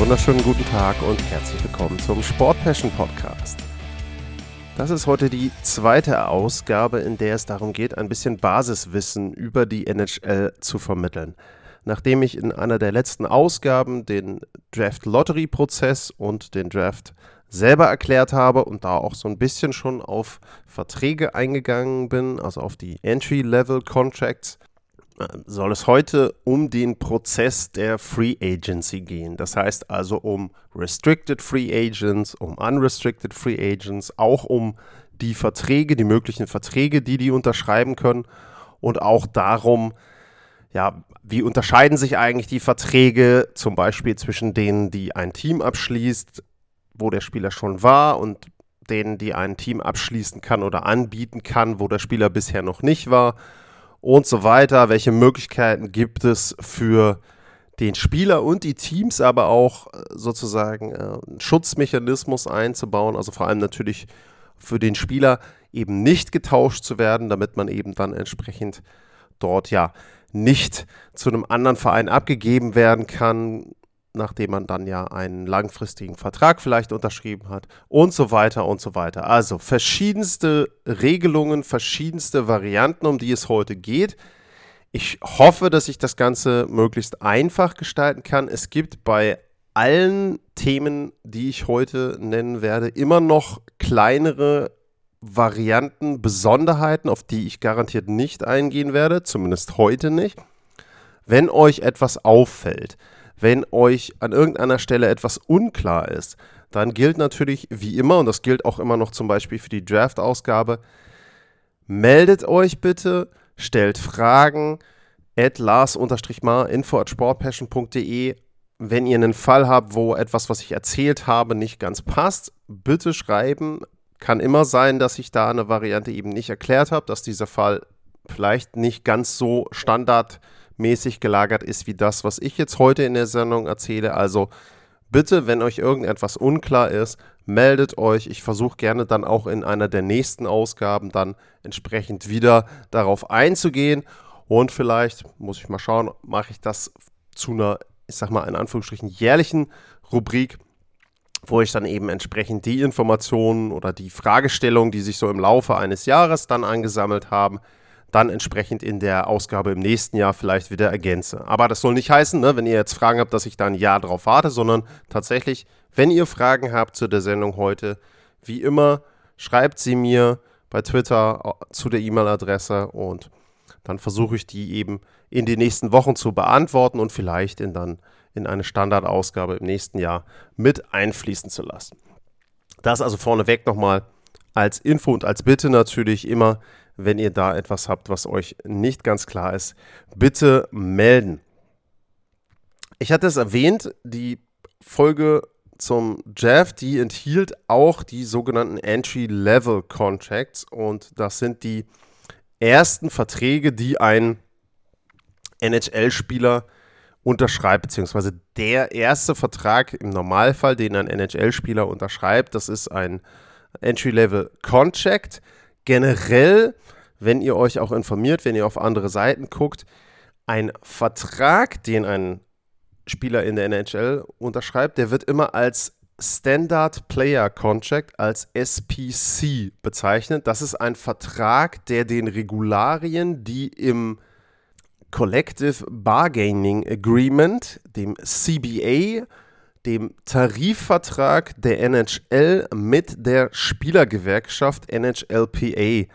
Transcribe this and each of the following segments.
Wunderschönen guten Tag und herzlich willkommen zum Sport Passion Podcast. Das ist heute die zweite Ausgabe, in der es darum geht, ein bisschen Basiswissen über die NHL zu vermitteln. Nachdem ich in einer der letzten Ausgaben den Draft Lottery Prozess und den Draft selber erklärt habe und da auch so ein bisschen schon auf Verträge eingegangen bin, also auf die Entry-Level Contracts, äh, soll es heute um den Prozess der Free Agency gehen. Das heißt also um Restricted Free Agents, um Unrestricted Free Agents, auch um die Verträge, die möglichen Verträge, die die unterschreiben können und auch darum, ja, wie unterscheiden sich eigentlich die Verträge zum Beispiel zwischen denen, die ein Team abschließt, wo der Spieler schon war und denen, die ein Team abschließen kann oder anbieten kann, wo der Spieler bisher noch nicht war und so weiter. Welche Möglichkeiten gibt es für den Spieler und die Teams, aber auch äh, sozusagen äh, einen Schutzmechanismus einzubauen, also vor allem natürlich für den Spieler eben nicht getauscht zu werden, damit man eben dann entsprechend dort ja nicht zu einem anderen Verein abgegeben werden kann, nachdem man dann ja einen langfristigen Vertrag vielleicht unterschrieben hat und so weiter und so weiter. Also verschiedenste Regelungen, verschiedenste Varianten, um die es heute geht. Ich hoffe, dass ich das Ganze möglichst einfach gestalten kann. Es gibt bei allen Themen, die ich heute nennen werde, immer noch kleinere Varianten, Besonderheiten, auf die ich garantiert nicht eingehen werde, zumindest heute nicht. Wenn euch etwas auffällt, wenn euch an irgendeiner Stelle etwas unklar ist, dann gilt natürlich wie immer, und das gilt auch immer noch zum Beispiel für die Draft-Ausgabe, meldet euch bitte, stellt Fragen, at lars-mar, info at sportpassion.de. Wenn ihr einen Fall habt, wo etwas, was ich erzählt habe, nicht ganz passt, bitte schreiben. Kann immer sein, dass ich da eine Variante eben nicht erklärt habe, dass dieser Fall vielleicht nicht ganz so standard ist mäßig gelagert ist wie das, was ich jetzt heute in der Sendung erzähle. Also bitte, wenn euch irgendetwas unklar ist, meldet euch. Ich versuche gerne dann auch in einer der nächsten Ausgaben dann entsprechend wieder darauf einzugehen. Und vielleicht, muss ich mal schauen, mache ich das zu einer, ich sag mal in Anführungsstrichen, jährlichen Rubrik, wo ich dann eben entsprechend die Informationen oder die Fragestellungen, die sich so im Laufe eines Jahres dann angesammelt haben, dann entsprechend in der Ausgabe im nächsten Jahr vielleicht wieder ergänze. Aber das soll nicht heißen, ne, wenn ihr jetzt Fragen habt, dass ich da ein Jahr drauf warte, sondern tatsächlich, wenn ihr Fragen habt zu der Sendung heute, wie immer, schreibt sie mir bei Twitter äh, zu der E-Mail-Adresse und dann versuche ich die eben in den nächsten Wochen zu beantworten und vielleicht in dann in eine Standardausgabe im nächsten Jahr mit einfließen zu lassen. Das also vorneweg nochmal als Info und als Bitte natürlich immer wenn ihr da etwas habt, was euch nicht ganz klar ist, bitte melden. Ich hatte es erwähnt, die Folge zum Jeff, die enthielt auch die sogenannten Entry-Level Contracts und das sind die ersten Verträge, die ein NHL-Spieler unterschreibt, beziehungsweise der erste Vertrag im Normalfall, den ein NHL-Spieler unterschreibt, das ist ein Entry-Level Contract generell, wenn ihr euch auch informiert, wenn ihr auf andere Seiten guckt, ein Vertrag, den ein Spieler in der NHL unterschreibt, der wird immer als Standard Player Contract, als SPC bezeichnet. Das ist ein Vertrag, der den Regularien, die im Collective Bargaining Agreement, dem CBA, dem Tarifvertrag der NHL mit der Spielergewerkschaft NHLPA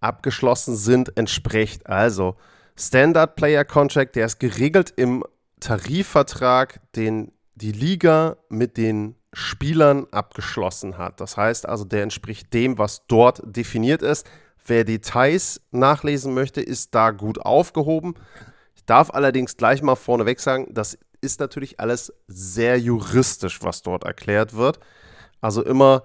abgeschlossen sind, entspricht. Also Standard Player Contract, der ist geregelt im Tarifvertrag, den die Liga mit den Spielern abgeschlossen hat. Das heißt also, der entspricht dem, was dort definiert ist. Wer Details nachlesen möchte, ist da gut aufgehoben. Ich darf allerdings gleich mal vorneweg sagen, das ist natürlich alles sehr juristisch, was dort erklärt wird. Also immer,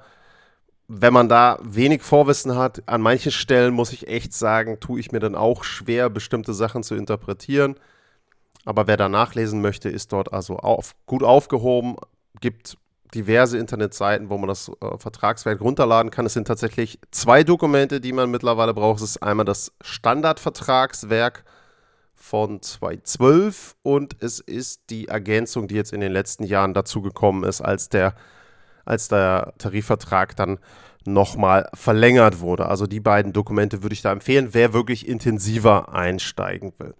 wenn man da wenig Vorwissen hat, an manchen Stellen muss ich echt sagen, tue ich mir dann auch schwer, bestimmte Sachen zu interpretieren. Aber wer da nachlesen möchte, ist dort also auf, gut aufgehoben, gibt diverse Internetseiten, wo man das äh, Vertragswerk runterladen kann. Es sind tatsächlich zwei Dokumente, die man mittlerweile braucht. Es ist einmal das Standardvertragswerk von 2012 und es ist die Ergänzung, die jetzt in den letzten Jahren dazugekommen ist, als der, als der Tarifvertrag dann nochmal verlängert wurde. Also die beiden Dokumente würde ich da empfehlen, wer wirklich intensiver einsteigen will.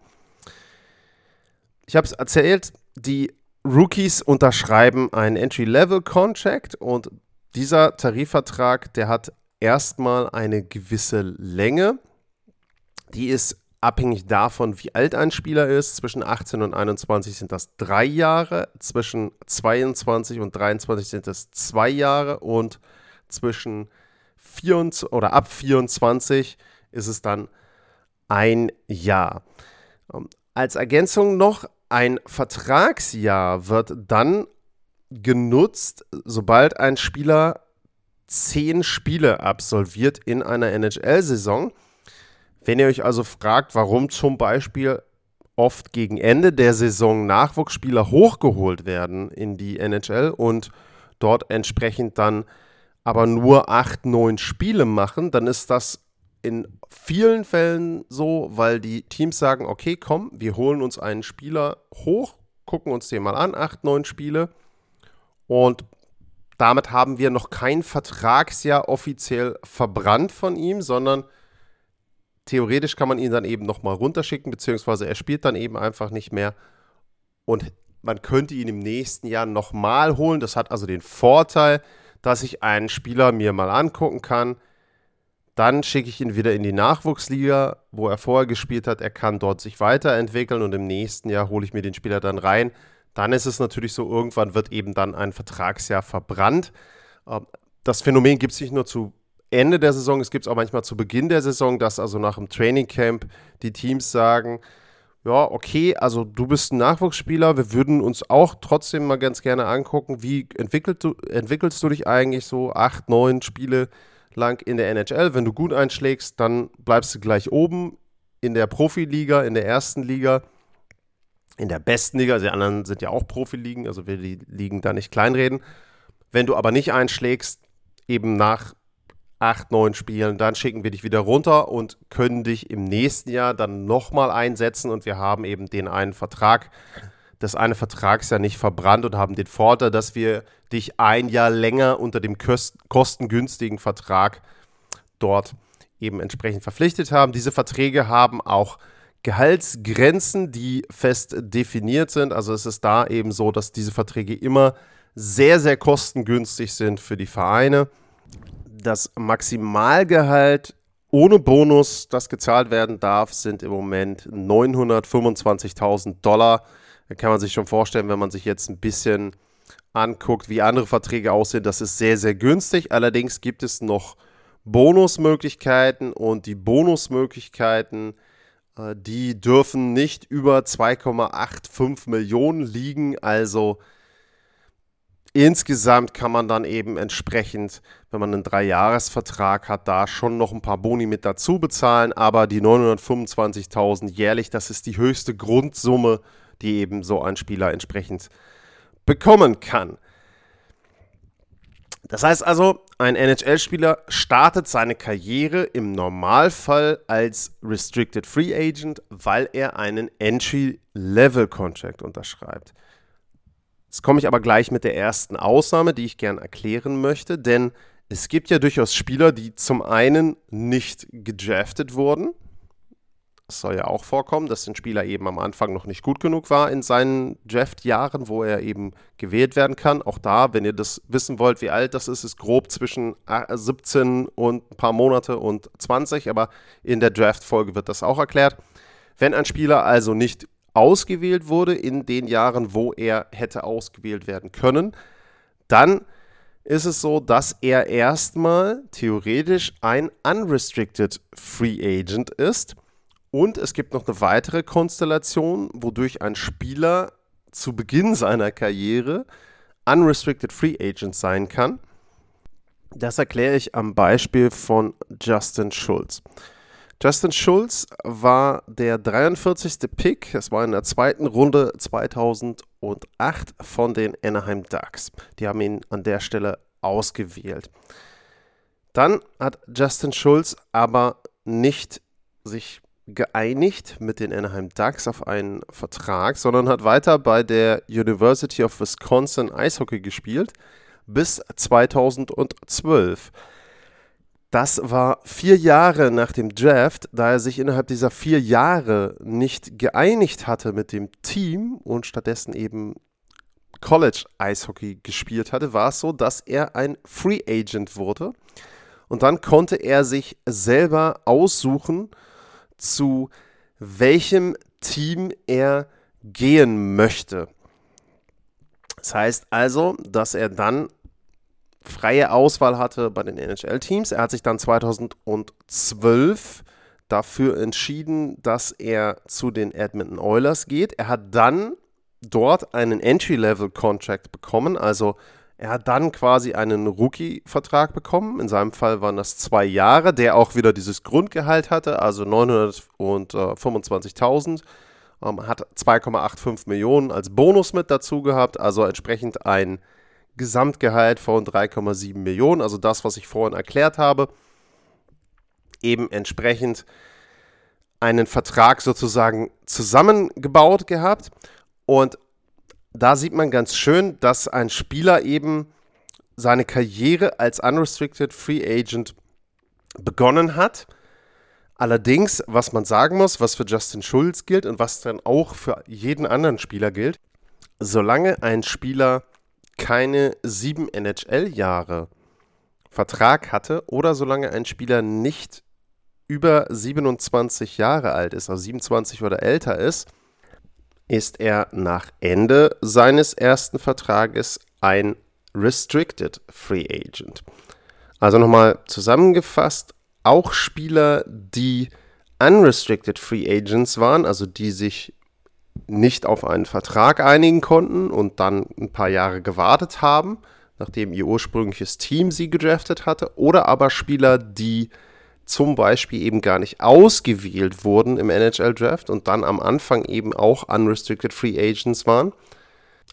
Ich habe es erzählt, die Rookies unterschreiben einen Entry-Level-Contract und dieser Tarifvertrag, der hat erstmal eine gewisse Länge. Die ist abhängig davon, wie alt ein Spieler ist. Zwischen 18 und 21 sind das drei Jahre, zwischen 22 und 23 sind es zwei Jahre und zwischen 24 oder ab 24 ist es dann ein Jahr. Ähm, als Ergänzung noch ein Vertragsjahr wird dann genutzt, sobald ein Spieler zehn Spiele absolviert in einer NHL-Saison. Wenn ihr euch also fragt, warum zum Beispiel oft gegen Ende der Saison Nachwuchsspieler hochgeholt werden in die NHL und dort entsprechend dann aber nur acht, neun Spiele machen, dann ist das in vielen Fällen so, weil die Teams sagen, okay, komm, wir holen uns einen Spieler hoch, gucken uns den mal an, acht, neun Spiele. Und damit haben wir noch kein Vertragsjahr offiziell verbrannt von ihm, sondern theoretisch kann man ihn dann eben nochmal runterschicken, beziehungsweise er spielt dann eben einfach nicht mehr und man könnte ihn im nächsten Jahr nochmal holen. Das hat also den Vorteil, dass ich einen Spieler mir mal angucken kann, dann schicke ich ihn wieder in die Nachwuchsliga, wo er vorher gespielt hat. Er kann dort sich weiterentwickeln und im nächsten Jahr hole ich mir den Spieler dann rein. Dann ist es natürlich so, irgendwann wird eben dann ein Vertragsjahr verbrannt. Ähm, das Phänomen gibt es nicht nur zu Ende der Saison, es gibt es auch manchmal zu Beginn der Saison, dass also nach dem Trainingcamp die Teams sagen, ja, okay, also du bist ein Nachwuchsspieler, wir würden uns auch trotzdem mal ganz gerne angucken, wie entwickelst du, entwickelst du dich eigentlich so acht, neun Spiele lang in der NHL. Wenn du gut einschlägst, dann bleibst du gleich oben in der Profiliga, in der ersten Liga, in der besten Liga. Also die anderen sind ja auch Profiligen, also wir die Ligen da nicht kleinreden. Wenn du aber nicht einschlägst, eben nach acht, neun Spielen, dann schicken wir dich wieder runter und können dich im nächsten Jahr dann nochmal einsetzen und wir haben eben den einen Vertrag, das eine Vertragsjahr nicht verbrannt und haben den Vorteil, dass wir dich ein Jahr länger unter dem kostengünstigen Vertrag dort eben entsprechend verpflichtet haben. Diese Verträge haben auch Gehaltsgrenzen, die fest definiert sind. Also es ist da eben so, dass diese Verträge immer sehr, sehr kostengünstig sind für die Vereine. Das Maximalgehalt ohne Bonus, das gezahlt werden darf, sind im Moment 925.000 Dollar. Da kann man sich schon vorstellen, wenn man sich jetzt ein bisschen anguckt, wie andere Verträge aussehen, das ist sehr, sehr günstig. Allerdings gibt es noch Bonusmöglichkeiten und die Bonusmöglichkeiten, äh, die dürfen nicht über 2,85 Millionen liegen. Also insgesamt kann man dann eben entsprechend, wenn man einen Dreijahresvertrag hat, da schon noch ein paar Boni mit dazu bezahlen. Aber die 925.000 jährlich, das ist die höchste Grundsumme, die eben so ein Spieler entsprechend bekommen kann. Das heißt also, ein NHL-Spieler startet seine Karriere im Normalfall als Restricted Free Agent, weil er einen Entry-Level-Contract unterschreibt. Jetzt komme ich aber gleich mit der ersten Ausnahme, die ich gern erklären möchte, denn es gibt ja durchaus Spieler, die zum einen nicht gedraftet wurden, es soll ja auch vorkommen, dass ein Spieler eben am Anfang noch nicht gut genug war in seinen Draft-Jahren, wo er eben gewählt werden kann. Auch da, wenn ihr das wissen wollt, wie alt das ist, ist grob zwischen 17 und ein paar Monate und 20, aber in der Draft-Folge wird das auch erklärt. Wenn ein Spieler also nicht ausgewählt wurde in den Jahren, wo er hätte ausgewählt werden können, dann ist es so, dass er erstmal theoretisch ein unrestricted Free Agent ist Und es gibt noch eine weitere Konstellation, wodurch ein Spieler zu Beginn seiner Karriere unrestricted Free Agent sein kann. Das erkläre ich am Beispiel von Justin Schulz. Justin Schulz war der 43. Pick, es war in der zweiten Runde 2008 von den Anaheim Ducks. Die haben ihn an der Stelle ausgewählt. Dann hat Justin Schulz aber nicht sich geeinigt mit den Anaheim Ducks auf einen Vertrag, sondern hat weiter bei der University of Wisconsin Eishockey gespielt bis 2012. Das war vier Jahre nach dem Draft, da er sich innerhalb dieser vier Jahre nicht geeinigt hatte mit dem Team und stattdessen eben College Eishockey gespielt hatte, war es so, dass er ein Free Agent wurde. Und dann konnte er sich selber aussuchen, zu welchem Team er gehen möchte. Das heißt also, dass er dann freie Auswahl hatte bei den NHL-Teams. Er hat sich dann 2012 dafür entschieden, dass er zu den Edmonton Oilers geht. Er hat dann dort einen Entry-Level-Contract bekommen, also er hat dann quasi einen Rookie-Vertrag bekommen. In seinem Fall waren das zwei Jahre, der auch wieder dieses Grundgehalt hatte, also 925.000. Ähm, hat 2,85 Millionen als Bonus mit dazu gehabt, also entsprechend ein Gesamtgehalt von 3,7 Millionen, also das, was ich vorhin erklärt habe. Eben entsprechend einen Vertrag sozusagen zusammengebaut gehabt. Und da sieht man ganz schön, dass ein Spieler eben seine Karriere als Unrestricted Free Agent begonnen hat. Allerdings, was man sagen muss, was für Justin Schulz gilt und was dann auch für jeden anderen Spieler gilt, solange ein Spieler keine sieben NHL-Jahre Vertrag hatte oder solange ein Spieler nicht über 27 Jahre alt ist, also 27 oder älter ist, ist er nach Ende seines ersten Vertrages ein Restricted Free Agent. Also nochmal zusammengefasst, auch Spieler, die Unrestricted Free Agents waren, also die sich nicht auf einen Vertrag einigen konnten und dann ein paar Jahre gewartet haben, nachdem ihr ursprüngliches Team sie gedraftet hatte, oder aber Spieler, die zum Beispiel eben gar nicht ausgewählt wurden im NHL-Draft und dann am Anfang eben auch Unrestricted Free Agents waren.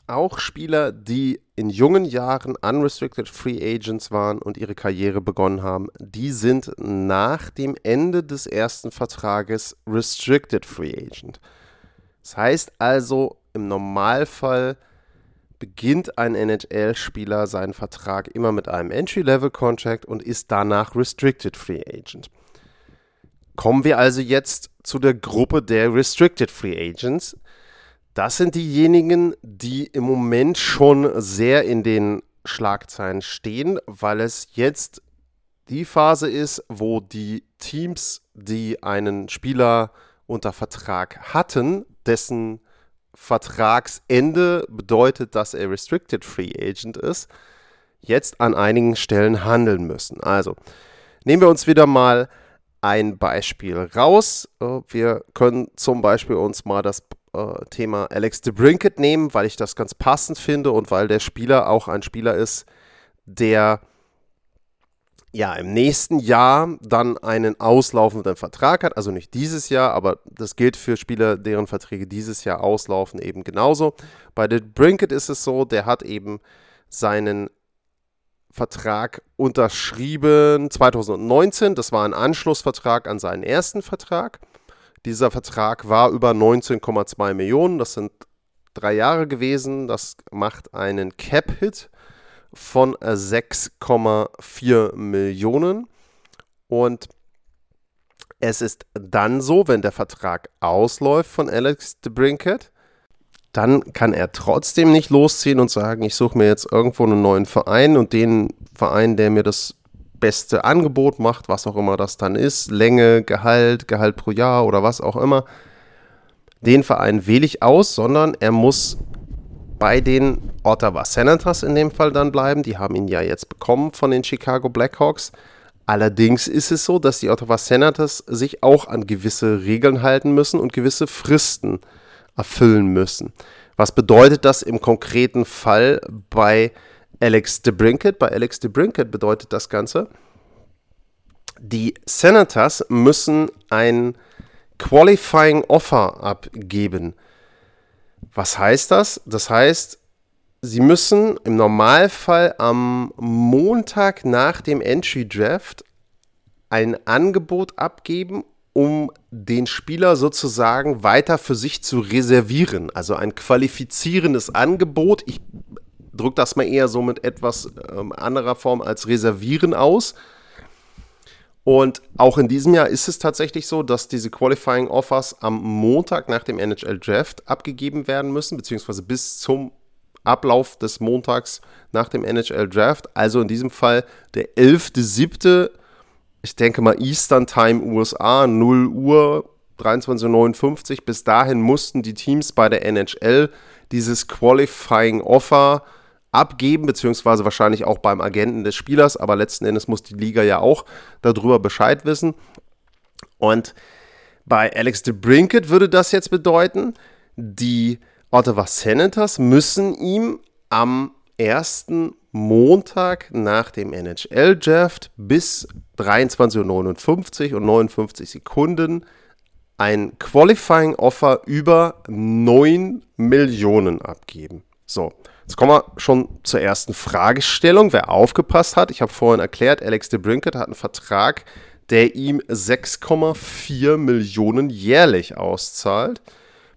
Auch Spieler, die in jungen Jahren Unrestricted Free Agents waren und ihre Karriere begonnen haben, die sind nach dem Ende des ersten Vertrages Restricted Free Agent. Das heißt also, im Normalfall beginnt ein NHL-Spieler seinen Vertrag immer mit einem Entry-Level-Contract und ist danach Restricted Free Agent. Kommen wir also jetzt zu der Gruppe der Restricted Free Agents. Das sind diejenigen, die im Moment schon sehr in den Schlagzeilen stehen, weil es jetzt die Phase ist, wo die Teams, die einen Spieler unter Vertrag hatten, dessen Vertragsende bedeutet, dass er Restricted Free Agent ist, jetzt an einigen Stellen handeln müssen. Also nehmen wir uns wieder mal ein Beispiel raus. Äh, wir können zum Beispiel uns mal das äh, Thema Alex DeBrinket nehmen, weil ich das ganz passend finde und weil der Spieler auch ein Spieler ist, der ja, im nächsten Jahr dann einen auslaufenden Vertrag hat, also nicht dieses Jahr, aber das gilt für Spieler, deren Verträge dieses Jahr auslaufen, eben genauso. Bei The Brinket ist es so, der hat eben seinen Vertrag unterschrieben 2019. Das war ein Anschlussvertrag an seinen ersten Vertrag. Dieser Vertrag war über 19,2 Millionen. Das sind drei Jahre gewesen. Das macht einen Cap-Hit von 6,4 äh, Millionen. Und es ist dann so, wenn der Vertrag ausläuft von Alex DeBrinket, dann kann er trotzdem nicht losziehen und sagen, ich suche mir jetzt irgendwo einen neuen Verein und den Verein, der mir das beste Angebot macht, was auch immer das dann ist, Länge, Gehalt, Gehalt pro Jahr oder was auch immer, den Verein wähle ich aus, sondern er muss bei den Ottawa Senators in dem Fall dann bleiben. Die haben ihn ja jetzt bekommen von den Chicago Blackhawks. Allerdings ist es so, dass die Ottawa Senators sich auch an gewisse Regeln halten müssen und gewisse Fristen erfüllen müssen. Was bedeutet das im konkreten Fall bei Alex DeBrinket? Bei Alex DeBrinket bedeutet das Ganze, die Senators müssen ein Qualifying Offer abgeben. Was heißt das? Das heißt, sie müssen im Normalfall am Montag nach dem Entry Draft ein Angebot abgeben, um den Spieler sozusagen weiter für sich zu reservieren. Also ein qualifizierendes Angebot. Ich drücke das mal eher so mit etwas ähm, anderer Form als reservieren aus. Und auch in diesem Jahr ist es tatsächlich so, dass diese Qualifying Offers am Montag nach dem NHL Draft abgegeben werden müssen, beziehungsweise bis zum Ablauf des Montags nach dem NHL Draft. Also in diesem Fall der 11.7., ich denke mal Eastern Time USA, 0 Uhr, 23.59 Uhr. Bis dahin mussten die Teams bei der NHL dieses Qualifying Offer abgeben, beziehungsweise wahrscheinlich auch beim Agenten des Spielers, aber letzten Endes muss die Liga ja auch darüber Bescheid wissen. Und bei Alex de Brinket würde das jetzt bedeuten, die Ottawa Senators müssen ihm am ersten Montag nach dem NHL-Draft bis 23.59 Uhr und 59 Sekunden ein Qualifying Offer über 9 Millionen abgeben. So, Jetzt kommen wir schon zur ersten Fragestellung. Wer aufgepasst hat, ich habe vorhin erklärt, Alex de Brinket hat einen Vertrag, der ihm 6,4 Millionen jährlich auszahlt,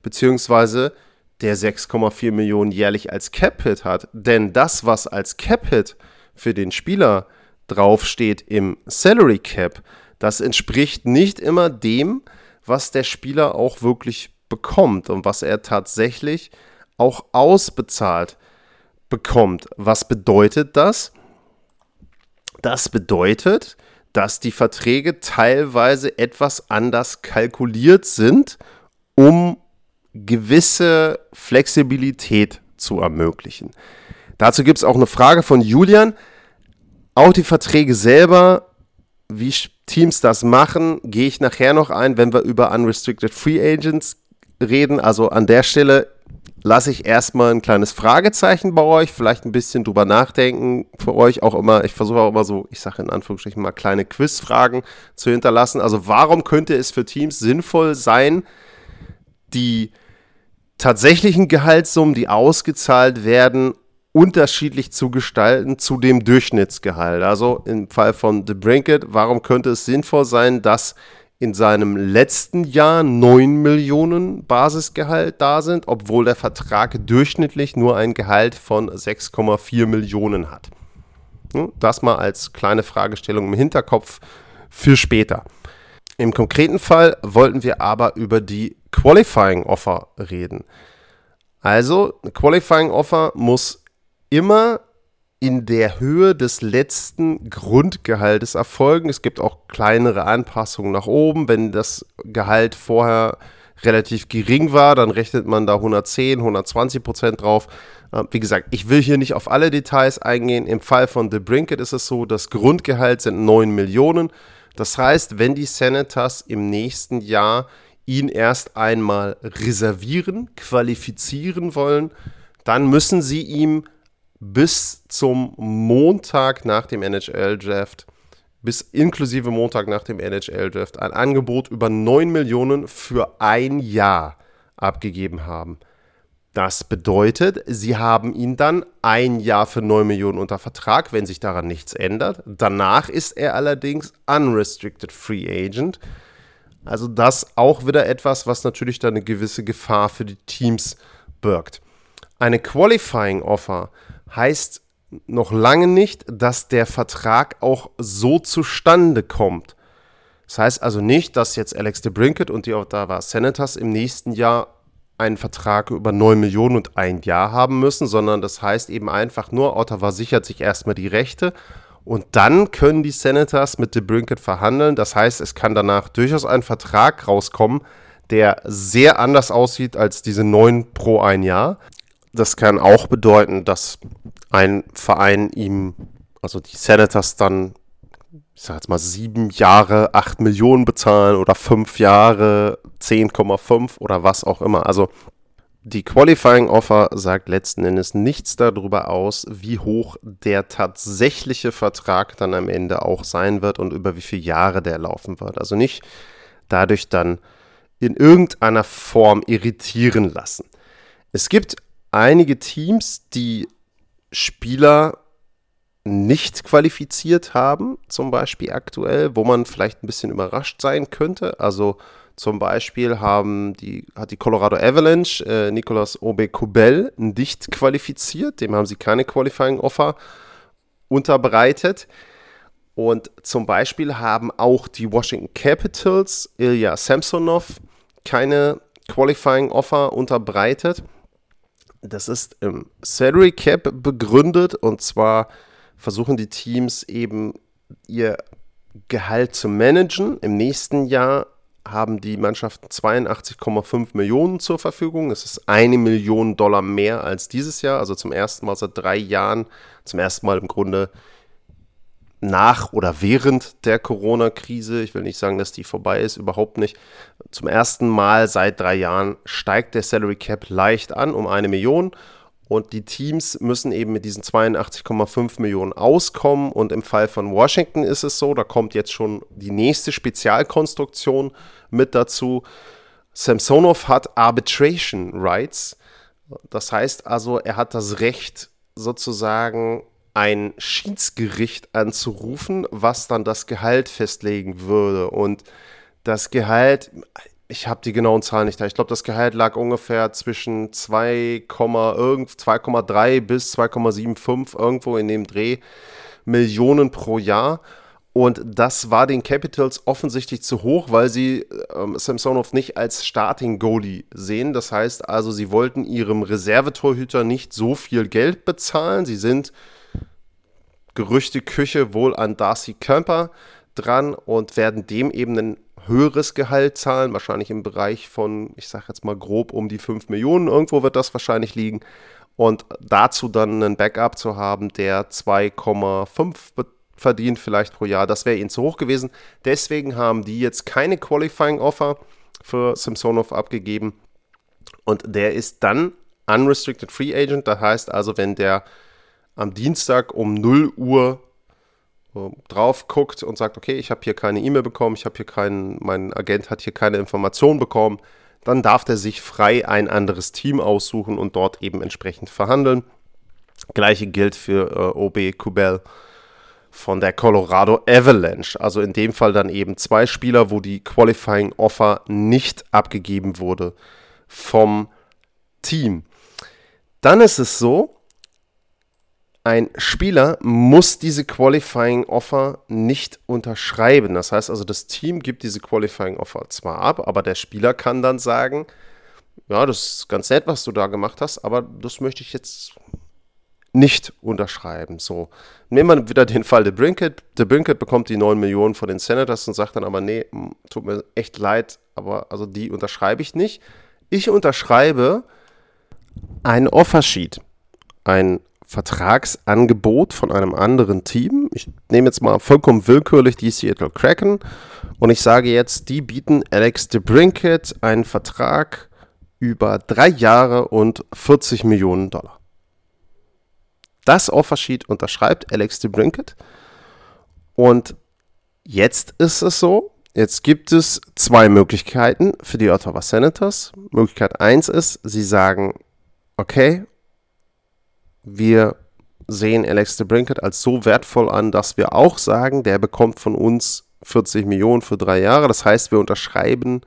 beziehungsweise der 6,4 Millionen jährlich als Cap-Hit hat. Denn das, was als Cap-Hit für den Spieler draufsteht im Salary Cap, das entspricht nicht immer dem, was der Spieler auch wirklich bekommt und was er tatsächlich auch ausbezahlt bekommt. Was bedeutet das? Das bedeutet, dass die Verträge teilweise etwas anders kalkuliert sind, um gewisse Flexibilität zu ermöglichen. Dazu gibt es auch eine Frage von Julian. Auch die Verträge selber, wie Teams das machen, gehe ich nachher noch ein, wenn wir über Unrestricted Free Agents reden. Also an der Stelle lasse ich erstmal ein kleines Fragezeichen bei euch, vielleicht ein bisschen drüber nachdenken für euch auch immer. Ich versuche auch immer so, ich sage in Anführungsstrichen mal kleine Quizfragen zu hinterlassen. Also warum könnte es für Teams sinnvoll sein, die tatsächlichen Gehaltssummen, die ausgezahlt werden, unterschiedlich zu gestalten zu dem Durchschnittsgehalt. Also im Fall von The Brinket, warum könnte es sinnvoll sein, dass in seinem letzten Jahr 9 Millionen Basisgehalt da sind, obwohl der Vertrag durchschnittlich nur ein Gehalt von 6,4 Millionen hat. Das mal als kleine Fragestellung im Hinterkopf für später. Im konkreten Fall wollten wir aber über die Qualifying Offer reden. Also, ein Qualifying Offer muss immer in der Höhe des letzten Grundgehaltes erfolgen. Es gibt auch kleinere Anpassungen nach oben. Wenn das Gehalt vorher relativ gering war, dann rechnet man da 110, 120 Prozent drauf. Äh, wie gesagt, ich will hier nicht auf alle Details eingehen. Im Fall von The Brinket ist es so, das Grundgehalt sind 9 Millionen. Das heißt, wenn die Senators im nächsten Jahr ihn erst einmal reservieren, qualifizieren wollen, dann müssen sie ihm bis zum Montag nach dem NHL-Draft, bis inklusive Montag nach dem NHL-Draft, ein Angebot über 9 Millionen für ein Jahr abgegeben haben. Das bedeutet, sie haben ihn dann ein Jahr für 9 Millionen unter Vertrag, wenn sich daran nichts ändert. Danach ist er allerdings unrestricted free agent. Also das auch wieder etwas, was natürlich dann eine gewisse Gefahr für die Teams birgt. Eine Qualifying Offer heißt noch lange nicht, dass der Vertrag auch so zustande kommt. Das heißt also nicht, dass jetzt Alex de Brinket und die Ottawa Senators im nächsten Jahr einen Vertrag über 9 Millionen und ein Jahr haben müssen, sondern das heißt eben einfach nur, Ottawa sichert sich erstmal die Rechte und dann können die Senators mit de Brinket verhandeln. Das heißt, es kann danach durchaus ein Vertrag rauskommen, der sehr anders aussieht als diese 9 pro ein Jahr. Das kann auch bedeuten, dass ein Verein ihm, also die Senators dann ich sag jetzt mal, sieben Jahre 8 Millionen bezahlen oder fünf Jahre 10,5 oder was auch immer. Also die Qualifying Offer sagt letzten Endes nichts darüber aus, wie hoch der tatsächliche Vertrag dann am Ende auch sein wird und über wie viele Jahre der laufen wird. Also nicht dadurch dann in irgendeiner Form irritieren lassen. Es gibt einige Teams, die Spieler nicht qualifiziert haben, zum Beispiel aktuell, wo man vielleicht ein bisschen überrascht sein könnte. Also zum Beispiel haben die, hat die Colorado Avalanche äh, Nicolas Obe-Kubel nicht qualifiziert, dem haben sie keine Qualifying Offer unterbreitet. Und zum Beispiel haben auch die Washington Capitals Ilya Samsonov keine Qualifying Offer unterbreitet. Das ist im Salary Cap begründet und zwar versuchen die Teams eben ihr Gehalt zu managen. Im nächsten Jahr haben die Mannschaften 82,5 Millionen zur Verfügung. Das ist eine Million Dollar mehr als dieses Jahr, also zum ersten Mal seit drei Jahren, zum ersten Mal im Grunde nach oder während der Corona-Krise. Ich will nicht sagen, dass die vorbei ist, überhaupt nicht. Zum ersten Mal seit drei Jahren steigt der Salary Cap leicht an um eine Million und die Teams müssen eben mit diesen 82,5 Millionen auskommen. Und im Fall von Washington ist es so, da kommt jetzt schon die nächste Spezialkonstruktion mit dazu. Samsonov hat Arbitration Rights. Das heißt also, er hat das Recht, sozusagen ein Schiedsgericht anzurufen, was dann das Gehalt festlegen würde. Und das Gehalt, ich habe die genauen Zahlen nicht da. Ich glaube, das Gehalt lag ungefähr zwischen 2,3 bis 2,75 irgendwo in dem Dreh Millionen pro Jahr. Und das war den Capitals offensichtlich zu hoch, weil sie ähm, Samsonov nicht als Starting Goalie sehen. Das heißt also, sie wollten ihrem Reservetorhüter nicht so viel Geld bezahlen. Sie sind Gerüchteküche wohl an Darcy Kemper dran und werden dem eben einen höheres Gehalt zahlen, wahrscheinlich im Bereich von, ich sage jetzt mal grob um die 5 Millionen, irgendwo wird das wahrscheinlich liegen. Und dazu dann einen Backup zu haben, der 2,5 verdient vielleicht pro Jahr, das wäre ihnen zu hoch gewesen. Deswegen haben die jetzt keine Qualifying Offer für Samsonov abgegeben. Und der ist dann Unrestricted Free Agent. Das heißt also, wenn der am Dienstag um 0 Uhr drauf guckt und sagt, okay, ich habe hier keine E-Mail bekommen, ich habe hier keinen, mein Agent hat hier keine Information bekommen, dann darf der sich frei ein anderes Team aussuchen und dort eben entsprechend verhandeln. Gleiche gilt für äh, OB Kubel von der Colorado Avalanche. Also in dem Fall dann eben zwei Spieler, wo die Qualifying Offer nicht abgegeben wurde vom Team. Dann ist es so, ein Spieler muss diese Qualifying Offer nicht unterschreiben. Das heißt also, das Team gibt diese Qualifying Offer zwar ab, aber der Spieler kann dann sagen, ja, das ist ganz nett, was du da gemacht hast, aber das möchte ich jetzt nicht unterschreiben. So, nehmen wir wieder den Fall der Brinket. Der Brinket bekommt die 9 Millionen von den Senators und sagt dann aber, nee, tut mir echt leid, aber also die unterschreibe ich nicht. Ich unterschreibe ein Offersheet, ein Vertragsangebot von einem anderen Team. Ich nehme jetzt mal vollkommen willkürlich die Seattle Kraken und ich sage jetzt, die bieten Alex DeBrinket einen Vertrag über drei Jahre und 40 Millionen Dollar. Das Offersheet unterschreibt Alex DeBrinket und jetzt ist es so, Jetzt gibt es zwei Möglichkeiten für die Ottawa Senators. Möglichkeit 1 ist, sie sagen, okay, wir sehen Alex de Brinket als so wertvoll an, dass wir auch sagen, der bekommt von uns 40 Millionen für drei Jahre. Das heißt, wir unterschreiben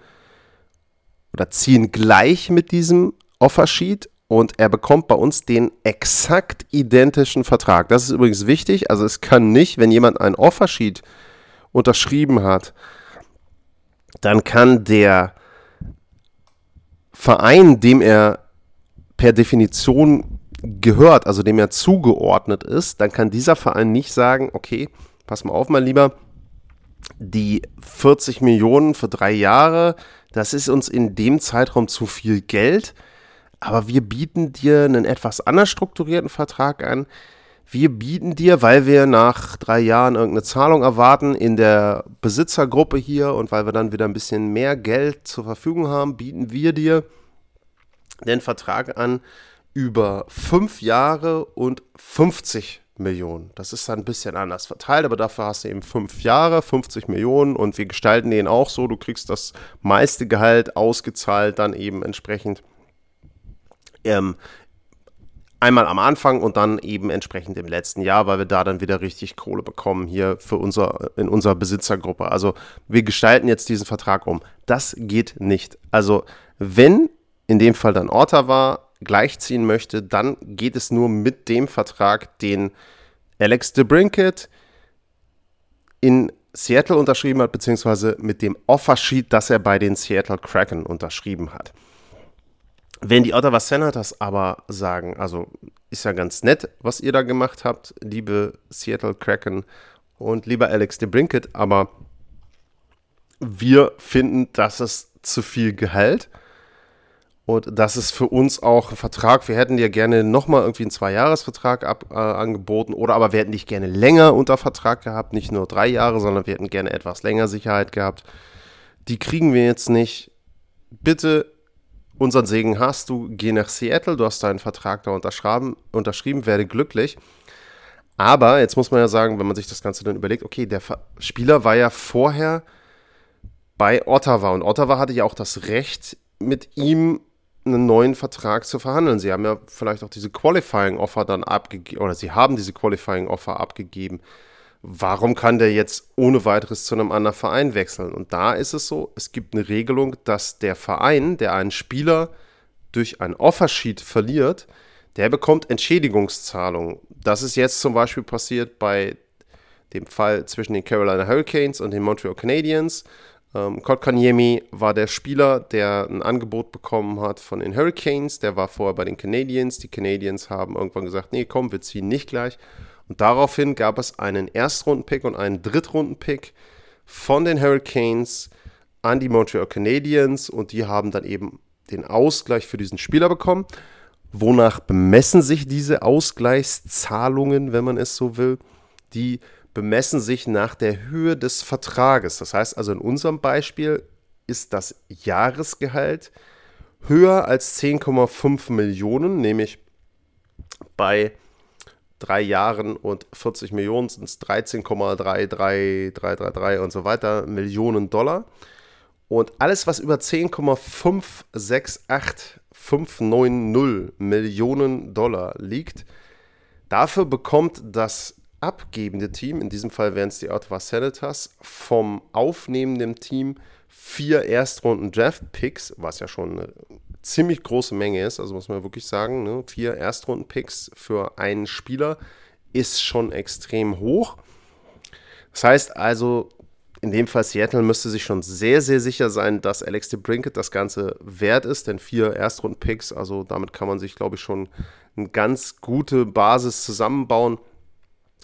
oder ziehen gleich mit diesem Offersheet und er bekommt bei uns den exakt identischen Vertrag. Das ist übrigens wichtig. Also es kann nicht, wenn jemand ein Offersheet unterschrieben hat, dann kann der Verein, dem er per Definition gehört, also dem er zugeordnet ist, dann kann dieser Verein nicht sagen, okay, pass mal auf, mein Lieber, die 40 Millionen für drei Jahre, das ist uns in dem Zeitraum zu viel Geld, aber wir bieten dir einen etwas anders strukturierten Vertrag an. wir bieten dir, weil wir nach drei Jahren irgendeine Zahlung erwarten in der Besitzergruppe hier und weil wir dann wieder ein bisschen mehr Geld zur Verfügung haben, bieten wir dir den Vertrag an über fünf Jahre und 50 Millionen. Das ist dann ein bisschen anders verteilt, aber dafür hast du eben fünf Jahre, 50 Millionen und wir gestalten den auch so. Du kriegst das meiste Gehalt ausgezahlt, dann eben entsprechend ähm, einmal am Anfang und dann eben entsprechend im letzten Jahr, weil wir da dann wieder richtig Kohle bekommen hier für unser, in unserer Besitzergruppe. Also wir gestalten jetzt diesen Vertrag um. Das geht nicht. Also wenn in dem Fall dann Ottawa gleichziehen möchte, dann geht es nur mit dem Vertrag, den Alex DeBrinket in Seattle unterschrieben hat, beziehungsweise mit dem Offersheet, das er bei den Seattle Kraken unterschrieben hat. Wenn die Ottawa Senators aber sagen, also ist ja ganz nett, was ihr da gemacht habt, liebe Seattle Kraken und lieber Alex DeBrinket, aber wir finden, das ist zu viel Gehalt. Und das ist für uns auch ein Vertrag. Wir hätten dir gerne nochmal irgendwie einen Zwei-Jahres-Vertrag äh, angeboten oder aber wir hätten dich gerne länger unter Vertrag gehabt. Nicht nur drei Jahre, sondern wir hätten gerne etwas länger Sicherheit gehabt. Die kriegen wir jetzt nicht. Bitte unseren Segen hast du, geh nach Seattle, du hast deinen Vertrag da unterschrieben, unterschrieben, werde glücklich. Aber jetzt muss man ja sagen, wenn man sich das Ganze dann überlegt, okay, der Spieler war ja vorher bei Ottawa und Ottawa hatte ja auch das Recht, mit ihm einen neuen Vertrag zu verhandeln. Sie haben ja vielleicht auch diese Qualifying Offer dann abgegeben, oder sie haben diese Qualifying Offer abgegeben warum kann der jetzt ohne weiteres zu einem anderen Verein wechseln? Und da ist es so, es gibt eine Regelung, dass der Verein, der einen Spieler durch ein Offersheet verliert, der bekommt Entschädigungszahlungen. Das ist jetzt zum Beispiel passiert bei dem Fall zwischen den Carolina Hurricanes und den Montreal Canadiens. Ähm, Kotkaniemi war der Spieler, der ein Angebot bekommen hat von den Hurricanes. Der war vorher bei den Canadiens. Die Canadiens haben irgendwann gesagt, nee, komm, wir ziehen nicht gleich. Und daraufhin gab es einen Erstrunden-Pick und einen Drittrunden-Pick von den Hurricanes an die Montreal Canadiens und die haben dann eben den Ausgleich für diesen Spieler bekommen. Wonach bemessen sich diese Ausgleichszahlungen, wenn man es so will? Die bemessen sich nach der Höhe des Vertrages. Das heißt also in unserem Beispiel ist das Jahresgehalt höher als 10,5 Millionen, nämlich bei drei Jahren und 40 Millionen sind es 13,33333 und so weiter Millionen Dollar. Und alles, was über 10,568590 Millionen Dollar liegt, dafür bekommt das abgebende Team, in diesem Fall wären es die Ottawa Senators, vom aufnehmenden Team vier Erstrunden-Draft-Picks, was ja schon eine ziemlich große Menge ist, also muss man wirklich sagen, ne? vier Erstrunden-Picks für einen Spieler ist schon extrem hoch. Das heißt also, in dem Fall Seattle müsste sich schon sehr, sehr sicher sein, dass Alex de Brinket das Ganze wert ist, denn vier Erstrunden-Picks, also damit kann man sich, glaube ich, schon eine ganz gute Basis zusammenbauen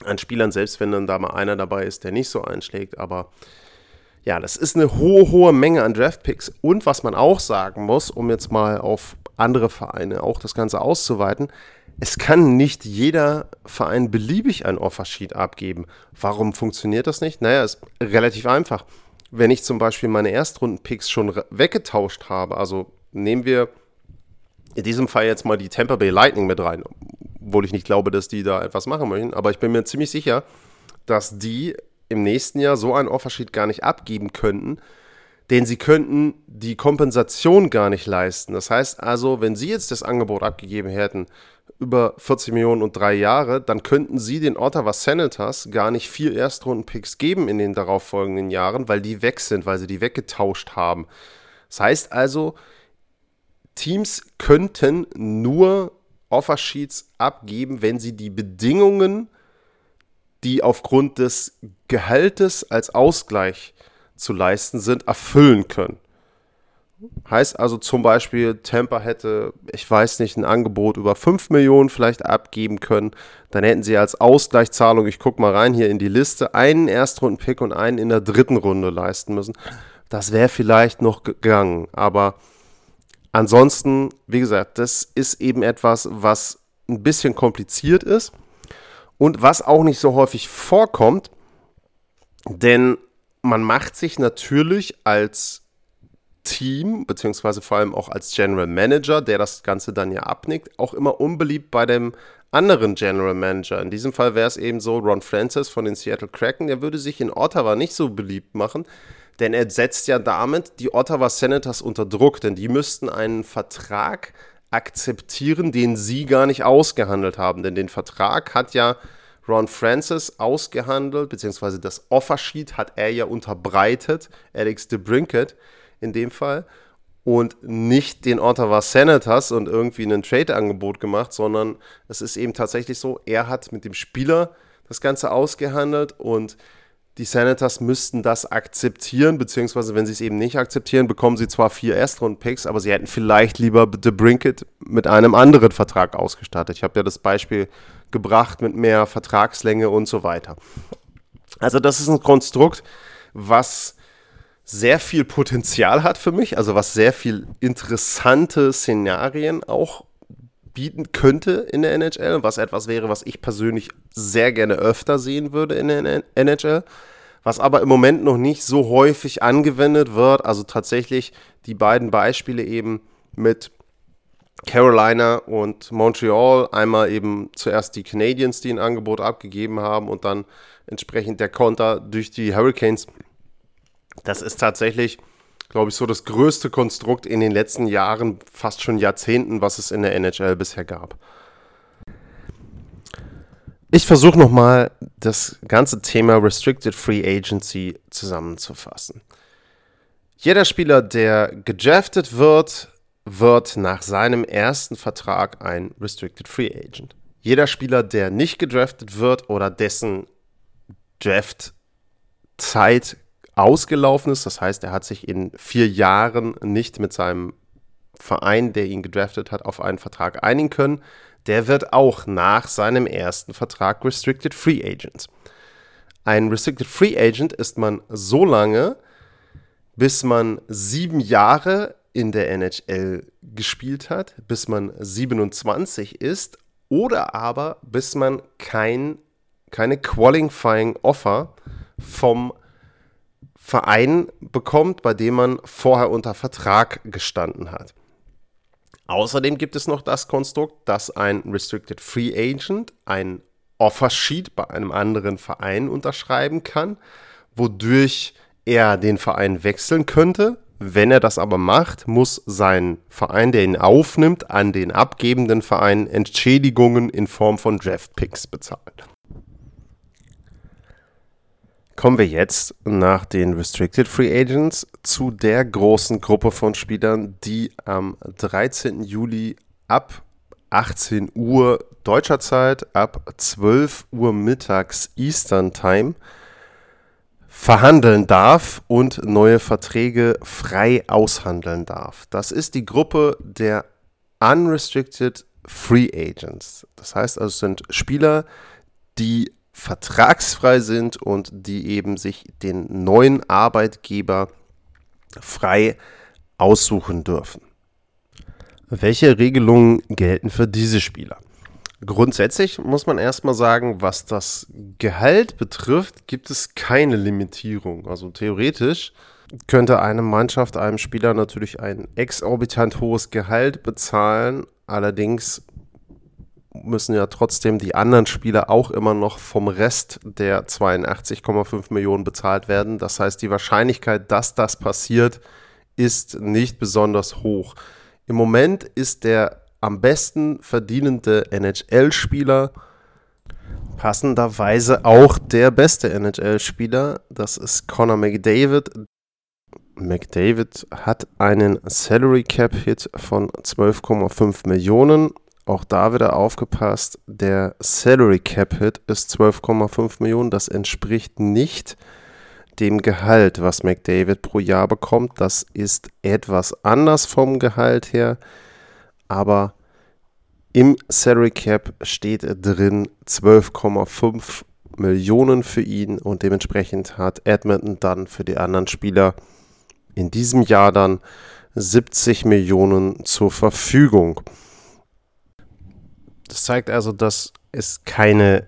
an Spielern, selbst wenn dann da mal einer dabei ist, der nicht so einschlägt, aber ja, das ist eine hohe, hohe Menge an Draftpicks. Und was man auch sagen muss, um jetzt mal auf andere Vereine auch das Ganze auszuweiten, es kann nicht jeder Verein beliebig ein Offersheet abgeben. Warum funktioniert das nicht? Naja, ist relativ einfach. Wenn ich zum Beispiel meine Erstrunden-Picks schon weggetauscht habe, also nehmen wir in diesem Fall jetzt mal die Tampa Bay Lightning mit rein, obwohl ich nicht glaube, dass die da etwas machen möchten, aber ich bin mir ziemlich sicher, dass die im nächsten Jahr so ein Offersheet gar nicht abgeben könnten, denn sie könnten die Kompensation gar nicht leisten. Das heißt also, wenn sie jetzt das Angebot abgegeben hätten über 40 Millionen und drei Jahre, dann könnten sie den Ottawa Senators gar nicht vier Erstrunden-Picks geben in den darauffolgenden Jahren, weil die weg sind, weil sie die weggetauscht haben. Das heißt also, Teams könnten nur Offersheets abgeben, wenn sie die Bedingungen die aufgrund des Gehaltes als Ausgleich zu leisten sind, erfüllen können. Heißt also zum Beispiel, Tampa hätte, ich weiß nicht, ein Angebot über 5 Millionen vielleicht abgeben können. Dann hätten sie als Ausgleichszahlung, ich gucke mal rein hier in die Liste, einen Erstrunden-Pick und einen in der dritten Runde leisten müssen. Das wäre vielleicht noch gegangen. Aber ansonsten, wie gesagt, das ist eben etwas, was ein bisschen kompliziert ist. Und was auch nicht so häufig vorkommt, denn man macht sich natürlich als Team, beziehungsweise vor allem auch als General Manager, der das Ganze dann ja abnickt, auch immer unbeliebt bei dem anderen General Manager. In diesem Fall wäre es eben so, Ron Francis von den Seattle Kraken, der würde sich in Ottawa nicht so beliebt machen, denn er setzt ja damit die Ottawa Senators unter Druck, denn die müssten einen Vertrag akzeptieren, den sie gar nicht ausgehandelt haben. Denn den Vertrag hat ja Ron Francis ausgehandelt, beziehungsweise das Offersheet hat er ja unterbreitet, Alex DeBrinket in dem Fall, und nicht den Ottawa Senators und irgendwie ein Trade-Angebot gemacht, sondern es ist eben tatsächlich so, er hat mit dem Spieler das Ganze ausgehandelt und die Senators müssten das akzeptieren, beziehungsweise wenn sie es eben nicht akzeptieren, bekommen sie zwar vier Erstrunden-Picks, aber sie hätten vielleicht lieber The Brinket mit einem anderen Vertrag ausgestattet. Ich habe ja das Beispiel gebracht mit mehr Vertragslänge und so weiter. Also das ist ein Konstrukt, was sehr viel Potenzial hat für mich, also was sehr viel interessante Szenarien auch bieten könnte in der NHL, was etwas wäre, was ich persönlich sehr gerne öfter sehen würde in der NHL, was aber im Moment noch nicht so häufig angewendet wird. Also tatsächlich die beiden Beispiele eben mit Carolina und Montreal, einmal eben zuerst die Canadiens, die ein Angebot abgegeben haben und dann entsprechend der Konter durch die Hurricanes. Das ist tatsächlich glaube ich, so das größte Konstrukt in den letzten Jahren, fast schon Jahrzehnten, was es in der NHL bisher gab. Ich versuche nochmal das ganze Thema Restricted Free Agency zusammenzufassen. Jeder Spieler, der gedraftet wird, wird nach seinem ersten Vertrag ein Restricted Free Agent. Jeder Spieler, der nicht gedraftet wird oder dessen Draftzeit ausgelaufen ist. Das heißt, er hat sich in vier Jahren nicht mit seinem Verein, der ihn gedraftet hat, auf einen Vertrag einigen können. Der wird auch nach seinem ersten Vertrag Restricted Free Agent. Ein Restricted Free Agent ist man so lange, bis man sieben Jahre in der NHL gespielt hat, bis man 27 ist oder aber bis man kein, keine Qualifying Offer vom Verein bekommt, bei dem man vorher unter Vertrag gestanden hat. Außerdem gibt es noch das Konstrukt, dass ein Restricted Free Agent ein Offersheet bei einem anderen Verein unterschreiben kann, wodurch er den Verein wechseln könnte. Wenn er das aber macht, muss sein Verein, der ihn aufnimmt, an den abgebenden Verein Entschädigungen in Form von Draftpicks bezahlen. Kommen wir jetzt nach den Restricted Free Agents zu der großen Gruppe von Spielern, die am 13. Juli ab 18 Uhr deutscher Zeit, ab 12 Uhr mittags Eastern Time verhandeln darf und neue Verträge frei aushandeln darf. Das ist die Gruppe der Unrestricted Free Agents. Das heißt also, es sind Spieler, die vertragsfrei sind und die eben sich den neuen Arbeitgeber frei aussuchen dürfen. Welche Regelungen gelten für diese Spieler? Grundsätzlich muss man erstmal sagen, was das Gehalt betrifft, gibt es keine Limitierung. Also theoretisch könnte eine Mannschaft einem Spieler natürlich ein exorbitant hohes Gehalt bezahlen. Allerdings müssen ja trotzdem die anderen Spieler auch immer noch vom Rest der 82,5 Millionen bezahlt werden. Das heißt, die Wahrscheinlichkeit, dass das passiert, ist nicht besonders hoch. Im Moment ist der am besten verdienende NHL-Spieler passenderweise auch der beste NHL-Spieler. Das ist Conor McDavid. McDavid hat einen Salary Cap Hit von 12,5 Millionen auch da wieder aufgepasst, der Salary Cap Hit ist 12,5 Millionen. Das entspricht nicht dem Gehalt, was McDavid pro Jahr bekommt. Das ist etwas anders vom Gehalt her, aber im Salary Cap steht drin 12,5 Millionen für ihn und dementsprechend hat Edmonton dann für die anderen Spieler in diesem Jahr dann 70 Millionen zur Verfügung. Das zeigt also, dass es keine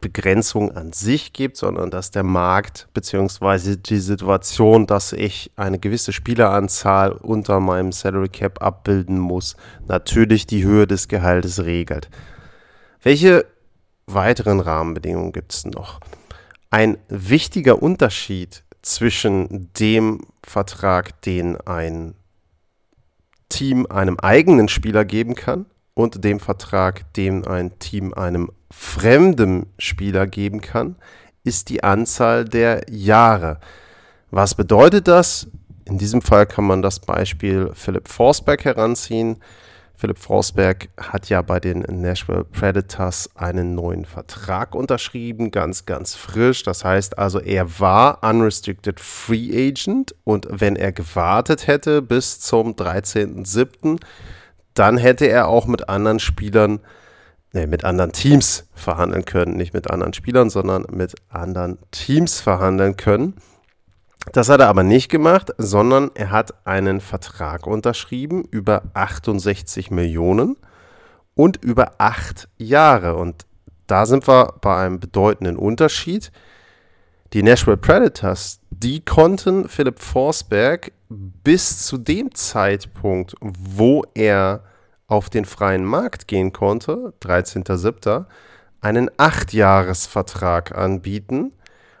Begrenzung an sich gibt, sondern dass der Markt bzw. die Situation, dass ich eine gewisse Spieleranzahl unter meinem Salary Cap abbilden muss, natürlich die Höhe des Gehaltes regelt. Welche weiteren Rahmenbedingungen gibt es noch? Ein wichtiger Unterschied zwischen dem Vertrag, den ein Team einem eigenen Spieler geben kann und dem Vertrag, den ein Team einem fremden Spieler geben kann, ist die Anzahl der Jahre. Was bedeutet das? In diesem Fall kann man das Beispiel Philipp Forsberg heranziehen. Philipp Forsberg hat ja bei den Nashville Predators einen neuen Vertrag unterschrieben, ganz, ganz frisch. Das heißt also, er war Unrestricted Free Agent und wenn er gewartet hätte bis zum 13.07., dann hätte er auch mit anderen Spielern, nee, mit anderen Teams verhandeln können. Nicht mit anderen Spielern, sondern mit anderen Teams verhandeln können. Das hat er aber nicht gemacht, sondern er hat einen Vertrag unterschrieben über 68 Millionen und über acht Jahre. Und da sind wir bei einem bedeutenden Unterschied. Die Nashville Predators, die konnten Philipp Forsberg bis zu dem Zeitpunkt, wo er auf den freien Markt gehen konnte, 13.07., einen Achtjahresvertrag anbieten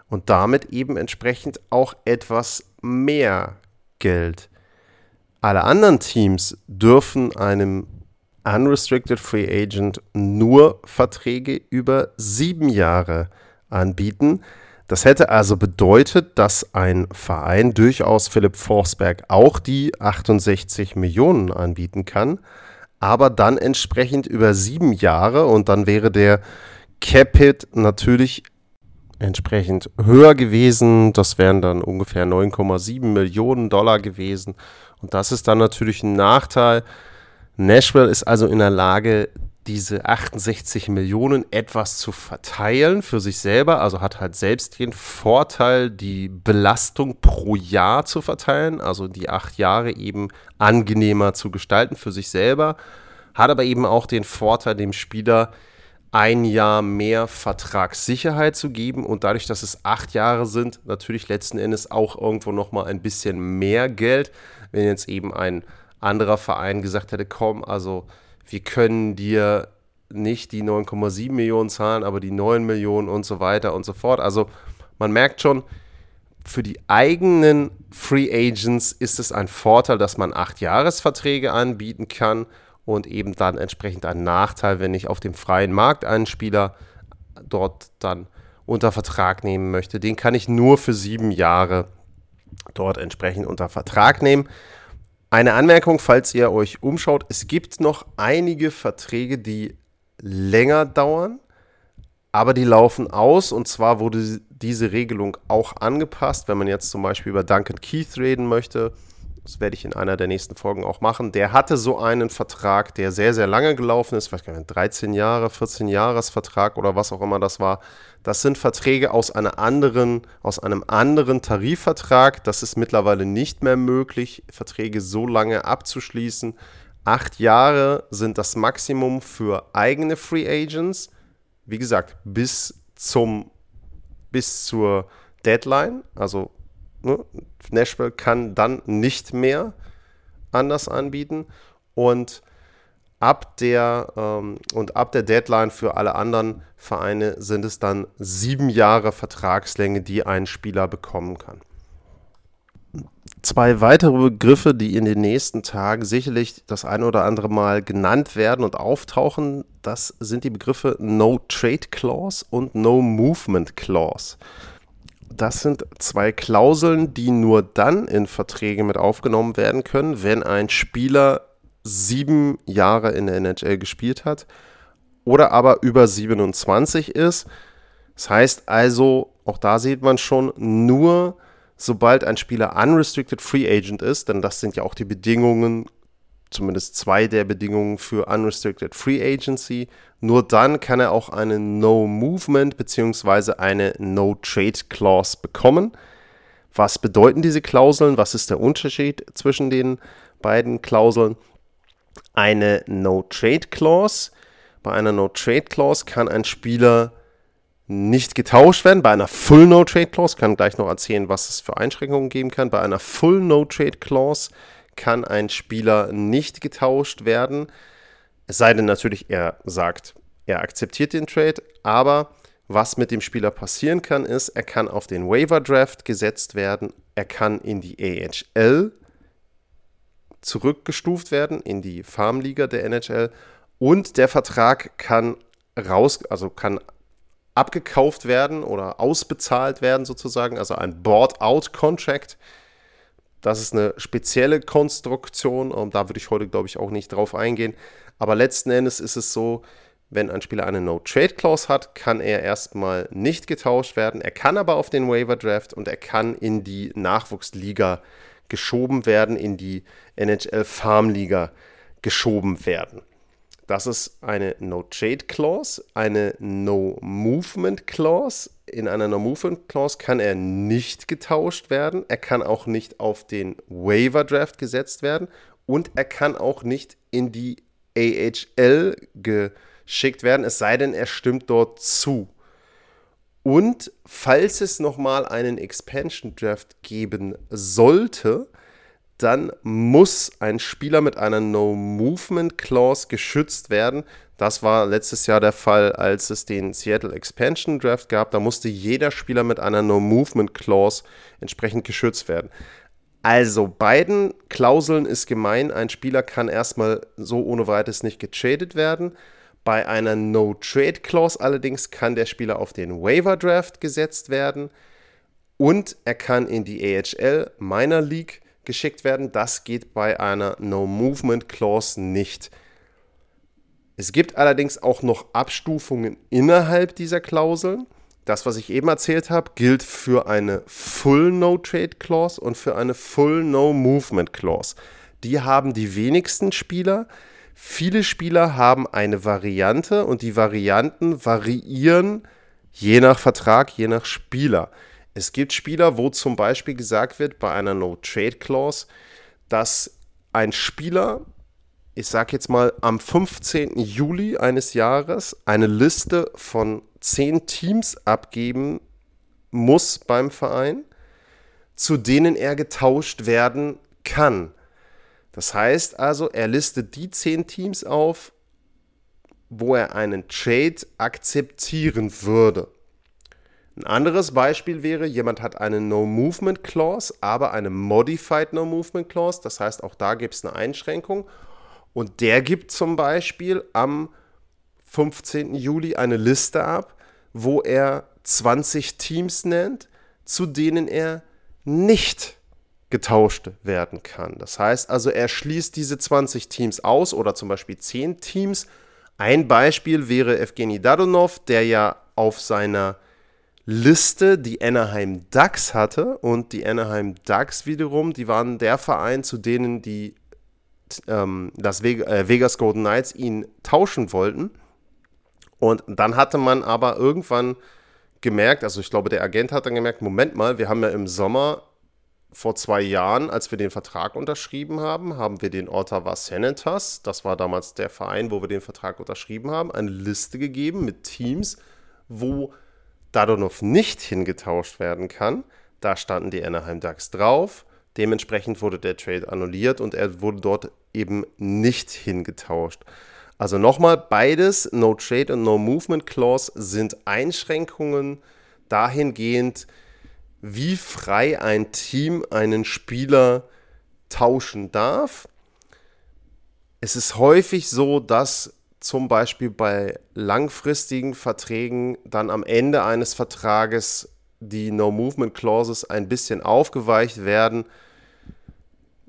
und damit eben entsprechend auch etwas mehr Geld. Alle anderen Teams dürfen einem Unrestricted Free Agent nur Verträge über sieben Jahre anbieten. Das hätte also bedeutet, dass ein Verein durchaus Philipp Forsberg auch die 68 Millionen anbieten kann, aber dann entsprechend über sieben Jahre und dann wäre der Capit natürlich entsprechend höher gewesen. Das wären dann ungefähr 9,7 Millionen Dollar gewesen. Und das ist dann natürlich ein Nachteil. Nashville ist also in der Lage, diese 68 Millionen etwas zu verteilen für sich selber, also hat halt selbst den Vorteil, die Belastung pro Jahr zu verteilen, also die acht Jahre eben angenehmer zu gestalten für sich selber, hat aber eben auch den Vorteil, dem Spieler ein Jahr mehr Vertragssicherheit zu geben. Und dadurch, dass es acht Jahre sind, natürlich letzten Endes auch irgendwo nochmal ein bisschen mehr Geld, wenn jetzt eben ein anderer Verein gesagt hätte, komm, also wir können dir nicht die 9,7 Millionen zahlen, aber die 9 Millionen und so weiter und so fort. Also man merkt schon, für die eigenen Free Agents ist es ein Vorteil, dass man acht Jahresverträge anbieten kann und eben dann entsprechend ein Nachteil, wenn ich auf dem freien Markt einen Spieler dort dann unter Vertrag nehmen möchte. Den kann ich nur für sieben Jahre dort entsprechend unter Vertrag nehmen. Eine Anmerkung, falls ihr euch umschaut, es gibt noch einige Verträge, die länger dauern, aber die laufen aus und zwar wurde diese Regelung auch angepasst, wenn man jetzt zum Beispiel über Duncan Keith reden möchte. Das werde ich in einer der nächsten Folgen auch machen. Der hatte so einen Vertrag, der sehr, sehr lange gelaufen ist, vielleicht 13 Jahre, 14 Jahresvertrag oder was auch immer das war. Das sind Verträge aus, einer anderen, aus einem anderen Tarifvertrag. Das ist mittlerweile nicht mehr möglich, Verträge so lange abzuschließen. Acht Jahre sind das Maximum für eigene Free Agents. Wie gesagt, bis zum bis zur Deadline. Also ne, Nashville kann dann nicht mehr anders anbieten. Und ab der ähm, und ab der Deadline für alle anderen Vereine sind es dann sieben Jahre Vertragslänge, die ein Spieler bekommen kann. Zwei weitere Begriffe, die in den nächsten Tagen sicherlich das ein oder andere Mal genannt werden und auftauchen, das sind die Begriffe No Trade Clause und No Movement Clause. Das sind zwei Klauseln, die nur dann in Verträge mit aufgenommen werden können, wenn ein Spieler sieben Jahre in der NHL gespielt hat oder aber über 27 ist. Das heißt also, auch da sieht man schon, nur sobald ein Spieler unrestricted free agent ist, denn das sind ja auch die Bedingungen, zumindest zwei der Bedingungen für unrestricted free agency, nur dann kann er auch eine No Movement bzw. eine No Trade Clause bekommen. Was bedeuten diese Klauseln? Was ist der Unterschied zwischen den beiden Klauseln? Eine No-Trade-Clause. Bei einer No-Trade-Clause kann ein Spieler nicht getauscht werden. Bei einer Full No Trade Clause kann gleich noch erzählen, was es für Einschränkungen geben kann. Bei einer Full No Trade Clause kann ein Spieler nicht getauscht werden. Es sei denn natürlich, er sagt, er akzeptiert den Trade, aber was mit dem Spieler passieren kann, ist, er kann auf den Waiver Draft gesetzt werden, er kann in die AHL zurückgestuft werden, in die Farmliga der NHL und der Vertrag kann raus, also kann abgekauft werden oder ausbezahlt werden sozusagen, also ein Board-out-Contract. Das ist eine spezielle Konstruktion, und da würde ich heute, glaube ich, auch nicht drauf eingehen. Aber letzten Endes ist es so, wenn ein Spieler eine No-Trade-Clause hat, kann er erstmal nicht getauscht werden. Er kann aber auf den Waiver-Draft und er kann in die Nachwuchsliga geschoben werden, in die NHL-Farmliga geschoben werden. Das ist eine No-Trade-Clause, eine No-Movement-Clause. In einer No-Movement-Clause kann er nicht getauscht werden. Er kann auch nicht auf den Waiver-Draft gesetzt werden. Und er kann auch nicht in die AHL geschickt werden, es sei denn, er stimmt dort zu. Und falls es nochmal einen Expansion Draft geben sollte, dann muss ein Spieler mit einer No Movement Clause geschützt werden. Das war letztes Jahr der Fall, als es den Seattle Expansion Draft gab. Da musste jeder Spieler mit einer No Movement Clause entsprechend geschützt werden. Also beiden Klauseln ist gemein. Ein Spieler kann erstmal so ohne weiteres nicht getradet werden. Bei einer No-Trade-Clause allerdings kann der Spieler auf den Waiver-Draft gesetzt werden und er kann in die AHL Minor League geschickt werden. Das geht bei einer No-Movement-Clause nicht. Es gibt allerdings auch noch Abstufungen innerhalb dieser Klauseln. Das, was ich eben erzählt habe, gilt für eine Full No-Trade Clause und für eine Full No-Movement Clause. Die haben die wenigsten Spieler. Viele Spieler haben eine Variante und die Varianten variieren je nach Vertrag, je nach Spieler. Es gibt Spieler, wo zum Beispiel gesagt wird bei einer No-Trade-Clause, dass ein Spieler, ich sage jetzt mal am 15. Juli eines Jahres, eine Liste von zehn Teams abgeben muss beim Verein, zu denen er getauscht werden kann. Das heißt also, er listet die zehn Teams auf, wo er einen Trade akzeptieren würde. Ein anderes Beispiel wäre, jemand hat eine No-Movement Clause, aber eine Modified No-Movement Clause. Das heißt, auch da gibt es eine Einschränkung. Und der gibt zum Beispiel am 15. Juli eine Liste ab, wo er 20 Teams nennt, zu denen er nicht getauscht werden kann. Das heißt also, er schließt diese 20 Teams aus oder zum Beispiel 10 Teams. Ein Beispiel wäre Evgeny Dadonov, der ja auf seiner Liste die Anaheim Ducks hatte und die Anaheim Ducks wiederum, die waren der Verein, zu denen die ähm, das äh, Vegas Golden Knights ihn tauschen wollten. Und dann hatte man aber irgendwann gemerkt, also ich glaube, der Agent hat dann gemerkt, Moment mal, wir haben ja im Sommer vor zwei Jahren, als wir den Vertrag unterschrieben haben, haben wir den Ottawa Senators, das war damals der Verein, wo wir den Vertrag unterschrieben haben, eine Liste gegeben mit Teams, wo Dadonov nicht hingetauscht werden kann. Da standen die Anaheim Ducks drauf. Dementsprechend wurde der Trade annulliert und er wurde dort eben nicht hingetauscht. Also nochmal, beides, No Trade und No Movement Clause, sind Einschränkungen dahingehend, wie frei ein Team einen Spieler tauschen darf. Es ist häufig so, dass zum Beispiel bei langfristigen Verträgen dann am Ende eines Vertrages die No-Movement Clauses ein bisschen aufgeweicht werden.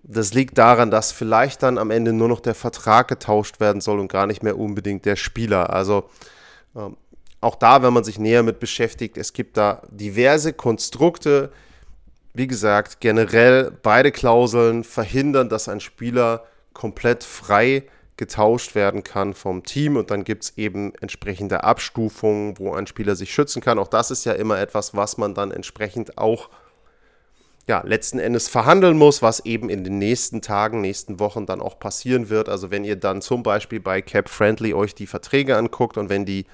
Das liegt daran, dass vielleicht dann am Ende nur noch der Vertrag getauscht werden soll und gar nicht mehr unbedingt der Spieler. Also ähm, auch da, wenn man sich näher mit beschäftigt, es gibt da diverse Konstrukte. Wie gesagt, generell beide Klauseln verhindern, dass ein Spieler komplett frei getauscht werden kann vom Team und dann gibt es eben entsprechende Abstufungen, wo ein Spieler sich schützen kann. Auch das ist ja immer etwas, was man dann entsprechend auch ja, letzten Endes verhandeln muss, was eben in den nächsten Tagen, nächsten Wochen dann auch passieren wird. Also wenn ihr dann zum Beispiel bei Cap Friendly euch die Verträge anguckt und wenn die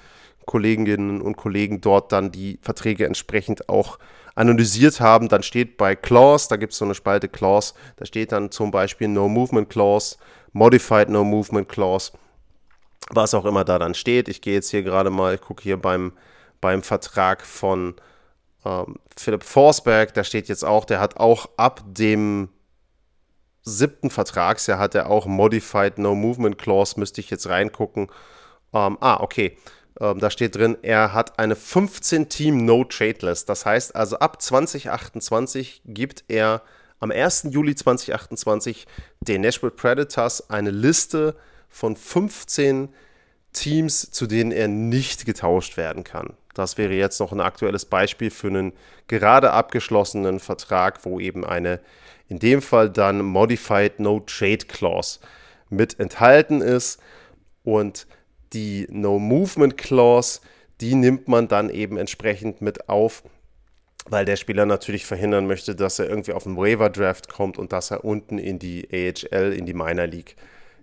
Kolleginnen und Kollegen dort dann die Verträge entsprechend auch analysiert haben. Dann steht bei Clause, da gibt es so eine Spalte Clause, da steht dann zum Beispiel No Movement Clause, Modified No Movement Clause, was auch immer da dann steht. Ich gehe jetzt hier gerade mal, ich gucke hier beim, beim Vertrag von ähm, Philipp Forsberg, da steht jetzt auch, der hat auch ab dem siebten Vertragsjahr hat er auch Modified No Movement Clause, müsste ich jetzt reingucken. Ähm, ah, okay. Ähm, da steht drin, er hat eine 15-Team No-Trade-List. Das heißt also, ab 2028 gibt er am 1. Juli 2028 den Nashville Predators eine Liste von 15 Teams, zu denen er nicht getauscht werden kann. Das wäre jetzt noch ein aktuelles Beispiel für einen gerade abgeschlossenen Vertrag, wo eben eine in dem Fall dann Modified No Trade Clause mit enthalten ist. Und die No Movement Clause, die nimmt man dann eben entsprechend mit auf, weil der Spieler natürlich verhindern möchte, dass er irgendwie auf den Waiver Draft kommt und dass er unten in die AHL, in die Minor League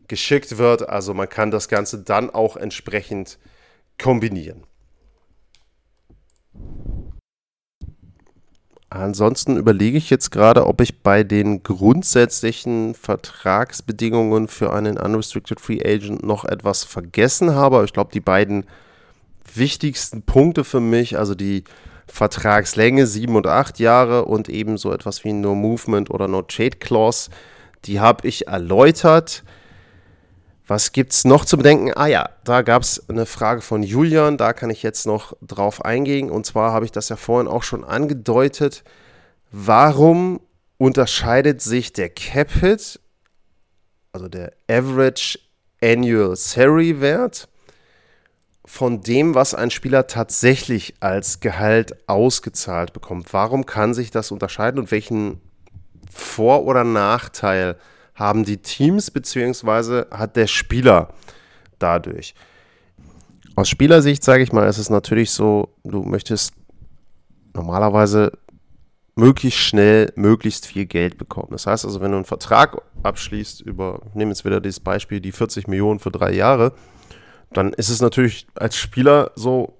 geschickt wird. Also man kann das Ganze dann auch entsprechend kombinieren. Ansonsten überlege ich jetzt gerade, ob ich bei den grundsätzlichen Vertragsbedingungen für einen Unrestricted Free Agent noch etwas vergessen habe. Ich glaube, die beiden wichtigsten Punkte für mich, also die Vertragslänge sieben und acht Jahre und eben so etwas wie No Movement oder No Trade Clause, die habe ich erläutert. Was gibt es noch zu bedenken? Ah ja, da gab es eine Frage von Julian, da kann ich jetzt noch drauf eingehen. Und zwar habe ich das ja vorhin auch schon angedeutet. Warum unterscheidet sich der Cap Hit, also der Average Annual Salary Wert, von dem, was ein Spieler tatsächlich als Gehalt ausgezahlt bekommt? Warum kann sich das unterscheiden und welchen Vor- oder Nachteil hat? Haben die Teams beziehungsweise hat der Spieler dadurch. Aus Spielersicht sage ich mal, ist es natürlich so, du möchtest normalerweise möglichst schnell möglichst viel Geld bekommen. Das heißt also, wenn du einen Vertrag abschließt über, ich nehme jetzt wieder dieses Beispiel, die 40 Millionen für drei Jahre, dann ist es natürlich als Spieler so,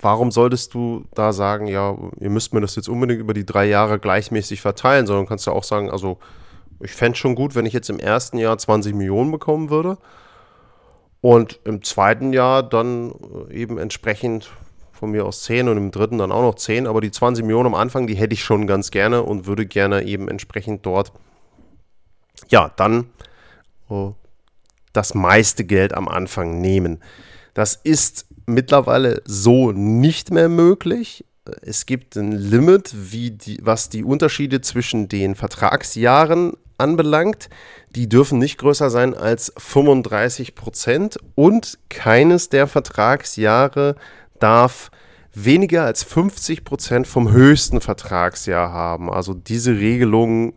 warum solltest du da sagen, ja, ihr müsst mir das jetzt unbedingt über die drei Jahre gleichmäßig verteilen, sondern kannst du auch sagen, also ich fände es schon gut, wenn ich jetzt im ersten Jahr 20 Millionen bekommen würde und im zweiten Jahr dann äh, eben entsprechend von mir aus 10 und im dritten dann auch noch 10. Aber die 20 Millionen am Anfang, die hätte ich schon ganz gerne und würde gerne eben entsprechend dort, ja, dann oh, das meiste Geld am Anfang nehmen. Das ist mittlerweile so nicht mehr möglich. Es gibt ein Limit, die, was die Unterschiede zwischen den Vertragsjahren anbelangt. Die dürfen nicht größer sein als 35 Prozent und keines der Vertragsjahre darf weniger als 50 Prozent vom höchsten Vertragsjahr haben. Also diese Regelungen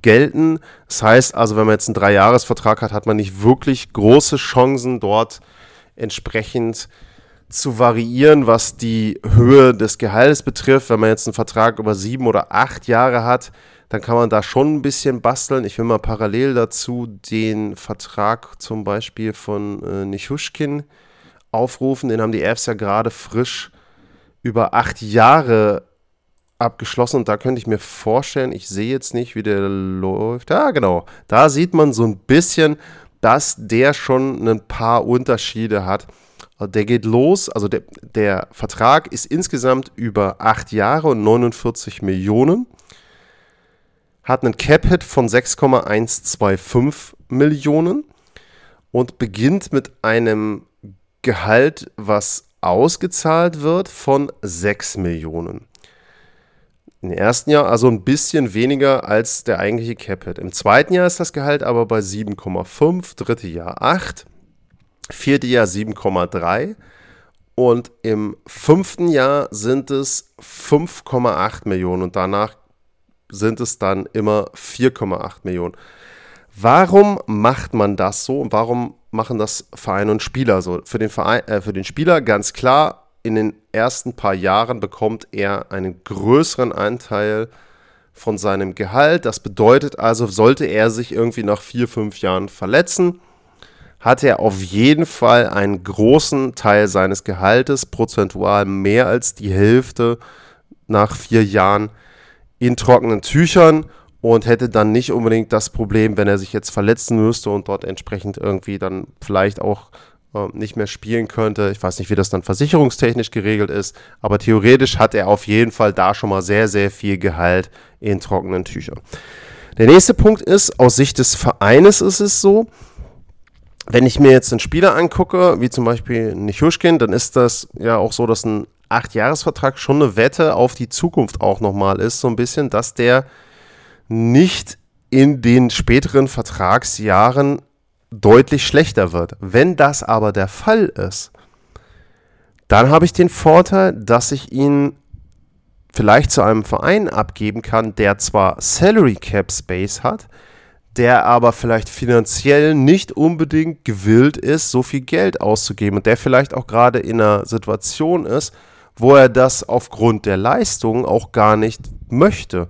gelten. Das heißt also, wenn man jetzt einen Dreijahresvertrag hat, hat man nicht wirklich große Chancen, dort entsprechend zu variieren, was die Höhe des Gehaltes betrifft. Wenn man jetzt einen Vertrag über sieben oder acht Jahre hat, dann kann man da schon ein bisschen basteln. Ich will mal parallel dazu den Vertrag zum Beispiel von äh, Nichushkin aufrufen. Den haben die Avs ja gerade frisch über acht Jahre abgeschlossen und da könnte ich mir vorstellen, ich sehe jetzt nicht, wie der läuft. Ja, genau. Da sieht man so ein bisschen, dass der schon ein paar Unterschiede hat. Der geht los, also der, der Vertrag ist insgesamt über acht Jahre und 49 Millionen hat einen Cap-Hit von 6,125 Millionen und beginnt mit einem Gehalt, was ausgezahlt wird, von 6 Millionen. Im ersten Jahr also ein bisschen weniger als der eigentliche Cap-Hit. Im zweiten Jahr ist das Gehalt aber bei 7,5, dritte Jahr 8, vierte Jahr 7,3 und im fünften Jahr sind es 5,8 Millionen und danach sind es dann immer 4,8 Millionen. Warum macht man das so und warum machen das Verein und Spieler so? Für den, Verein, äh, für den Spieler ganz klar, in den ersten paar Jahren bekommt er einen größeren Anteil von seinem Gehalt. Das bedeutet also, sollte er sich irgendwie nach vier, fünf Jahren verletzen, hat er auf jeden Fall einen großen Teil seines Gehaltes, prozentual mehr als die Hälfte nach vier Jahren, in trockenen Tüchern und hätte dann nicht unbedingt das Problem, wenn er sich jetzt verletzen müsste und dort entsprechend irgendwie dann vielleicht auch äh, nicht mehr spielen könnte. Ich weiß nicht, wie das dann versicherungstechnisch geregelt ist, aber theoretisch hat er auf jeden Fall da schon mal sehr, sehr viel Gehalt in trockenen Tüchern. Der nächste Punkt ist, aus Sicht des Vereines ist es so, wenn ich mir jetzt einen Spieler angucke, wie zum Beispiel Nichushkin, dann ist das ja auch so, dass ein Acht-Jahres-Vertrag schon eine Wette auf die Zukunft auch nochmal ist, so ein bisschen, dass der nicht in den späteren Vertragsjahren deutlich schlechter wird. Wenn das aber der Fall ist, dann habe ich den Vorteil, dass ich ihn vielleicht zu einem Verein abgeben kann, der zwar Salary Cap Space hat, der aber vielleicht finanziell nicht unbedingt gewillt ist, so viel Geld auszugeben und der vielleicht auch gerade in einer Situation ist, wo er das aufgrund der Leistung auch gar nicht möchte.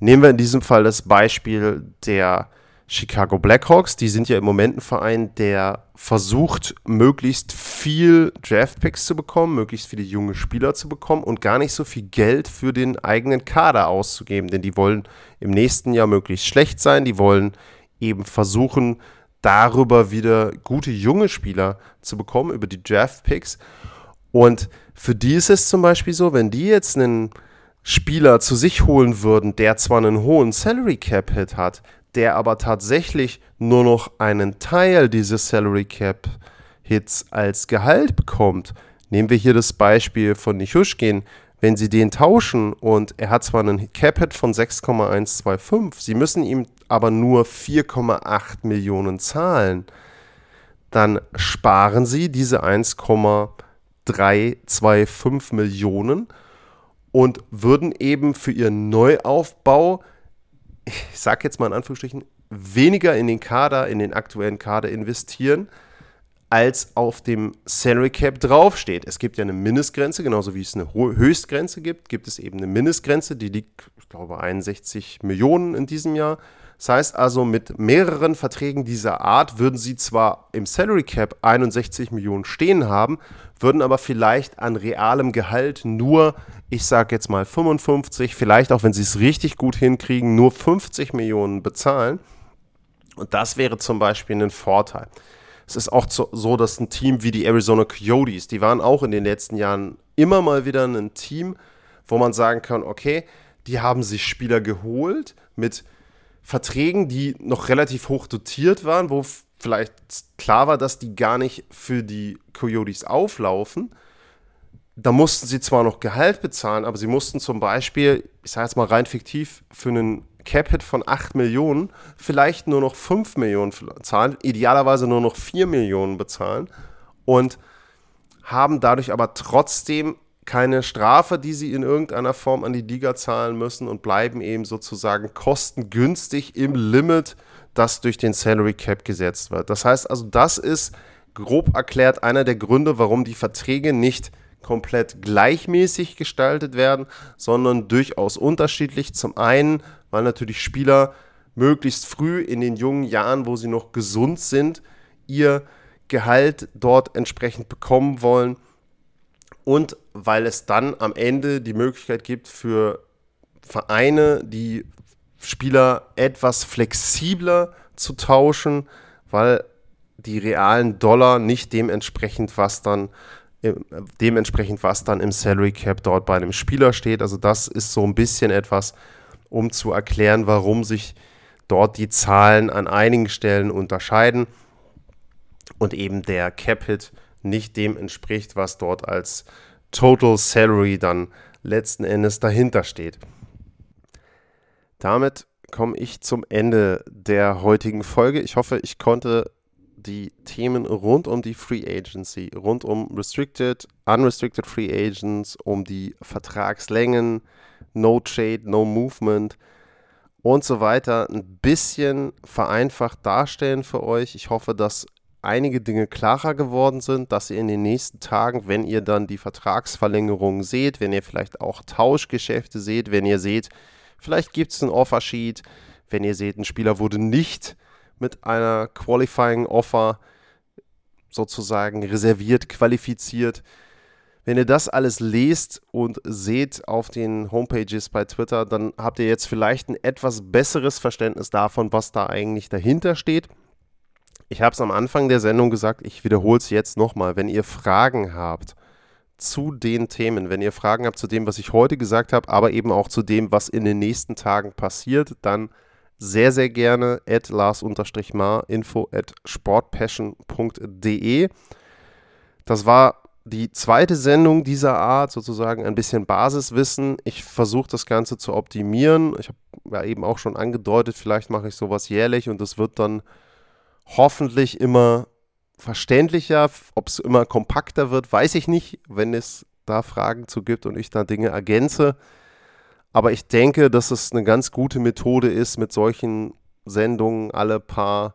Nehmen wir in diesem Fall das Beispiel der Chicago Blackhawks. Die sind ja im Moment ein Verein, der versucht, möglichst viel Draftpicks zu bekommen, möglichst viele junge Spieler zu bekommen und gar nicht so viel Geld für den eigenen Kader auszugeben. Denn die wollen im nächsten Jahr möglichst schlecht sein. Die wollen eben versuchen, darüber wieder gute junge Spieler zu bekommen, über die Draftpicks. Und für die ist es zum Beispiel so, wenn die jetzt einen Spieler zu sich holen würden, der zwar einen hohen Salary Cap Hit hat, der aber tatsächlich nur noch einen Teil dieses Salary Cap Hits als Gehalt bekommt. Nehmen wir hier das Beispiel von Nichushkin. Wenn Sie den tauschen und er hat zwar einen Cap Hit von 6,125, Sie müssen ihm aber nur 4,8 Millionen zahlen, dann sparen Sie diese 1,325 Millionen und würden eben für Ihren Neuaufbau ich sag jetzt mal in Anführungsstrichen, weniger in den Kader, in den aktuellen Kader investieren, als auf dem Salary Cap draufsteht. Es gibt ja eine Mindestgrenze, genauso wie es eine Höchstgrenze gibt, gibt es eben eine Mindestgrenze, die liegt, ich glaube, 61 Millionen in diesem Jahr. Das heißt also, mit mehreren Verträgen dieser Art würden sie zwar im Salary Cap 61 Millionen stehen haben, würden aber vielleicht an realem Gehalt nur, ich sage jetzt mal 55, vielleicht auch wenn sie es richtig gut hinkriegen, nur 50 Millionen bezahlen. Und das wäre zum Beispiel ein Vorteil. Es ist auch so, dass ein Team wie die Arizona Coyotes, die waren auch in den letzten Jahren immer mal wieder ein Team, wo man sagen kann, okay, die haben sich Spieler geholt mit Verträgen, die noch relativ hoch dotiert waren, wo vielleicht klar war, dass die gar nicht für die Coyotes auflaufen. Da mussten sie zwar noch Gehalt bezahlen, aber sie mussten zum Beispiel, ich sage jetzt mal rein fiktiv, für einen Cap-Hit von 8 Millionen vielleicht nur noch 5 Millionen zahlen, idealerweise nur noch 4 Millionen bezahlen und haben dadurch aber trotzdem keine Strafe, die sie in irgendeiner Form an die Liga zahlen müssen und bleiben eben sozusagen kostengünstig im Limit, das durch den Salary Cap gesetzt wird. Das heißt also, das ist grob erklärt einer der Gründe, warum die Verträge nicht komplett gleichmäßig gestaltet werden, sondern durchaus unterschiedlich. Zum einen, weil natürlich Spieler möglichst früh in den jungen Jahren, wo sie noch gesund sind, ihr Gehalt dort entsprechend bekommen wollen und weil es dann am Ende die Möglichkeit gibt für Vereine, die Spieler etwas flexibler zu tauschen, weil die realen Dollar nicht dementsprechend, was dann dementsprechend, was dann im Salary Cap dort bei einem Spieler steht. Also das ist so ein bisschen etwas, um zu erklären, warum sich dort die Zahlen an einigen Stellen unterscheiden und eben der Cap-Hit nicht dem entspricht, was dort als Total Salary dann letzten Endes dahinter steht. Damit komme ich zum Ende der heutigen Folge. Ich hoffe, ich konnte die Themen rund um die Free Agency, rund um Restricted, Unrestricted Free Agents, um die Vertragslängen, No Trade, No Movement und so weiter ein bisschen vereinfacht darstellen für euch. Ich hoffe, dass einige Dinge klarer geworden sind, dass ihr in den nächsten Tagen, wenn ihr dann die Vertragsverlängerungen seht, wenn ihr vielleicht auch Tauschgeschäfte seht, wenn ihr seht, vielleicht gibt es ein Offersheet, wenn ihr seht, ein Spieler wurde nicht mit einer Qualifying Offer sozusagen reserviert, qualifiziert. Wenn ihr das alles lest und seht auf den Homepages bei Twitter, dann habt ihr jetzt vielleicht ein etwas besseres Verständnis davon, was da eigentlich dahinter steht. Ich habe es am Anfang der Sendung gesagt, ich wiederhole es jetzt nochmal. Wenn ihr Fragen habt zu den Themen, wenn ihr Fragen habt zu dem, was ich heute gesagt habe, aber eben auch zu dem, was in den nächsten Tagen passiert, dann sehr, sehr gerne at lars-mar, info at sportpassion.de. Das war die zweite Sendung dieser Art, sozusagen ein bisschen Basiswissen. Ich versuche das Ganze zu optimieren. Ich habe ja eben auch schon angedeutet, vielleicht mache ich sowas jährlich und es wird dann hoffentlich immer verständlicher. Ob es immer kompakter wird, weiß ich nicht, wenn es da Fragen zu gibt und ich da Dinge ergänze. Aber ich denke, dass es eine ganz gute Methode ist, mit solchen Sendungen alle paar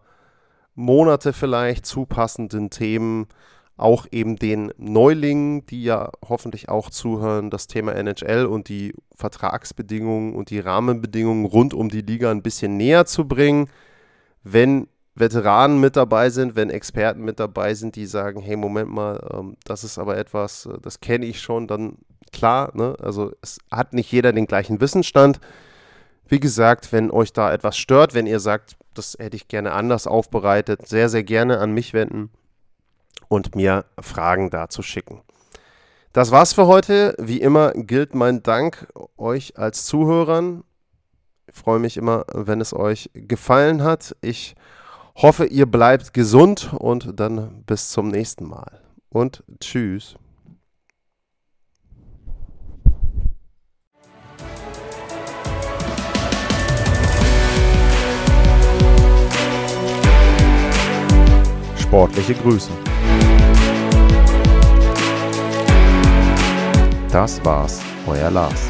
Monate vielleicht zu passenden Themen auch eben den Neulingen, die ja hoffentlich auch zuhören, das Thema NHL und die Vertragsbedingungen und die Rahmenbedingungen rund um die Liga ein bisschen näher zu bringen. Wenn Veteranen mit dabei sind, wenn Experten mit dabei sind, die sagen, hey, Moment mal, ähm, das ist aber etwas, äh, das kenne ich schon, dann klar, ne? also es hat nicht jeder den gleichen Wissensstand. Wie gesagt, wenn euch da etwas stört, wenn ihr sagt, das hätte ich gerne anders aufbereitet, sehr, sehr gerne an mich wenden und mir Fragen dazu schicken. Das war's für heute. Wie immer gilt mein Dank euch als Zuhörern. Ich freue mich immer, wenn es euch gefallen hat. Ich hoffe, ihr bleibt gesund und dann bis zum nächsten Mal. Und tschüss. Sportliche Grüße. Das war's, euer Lars.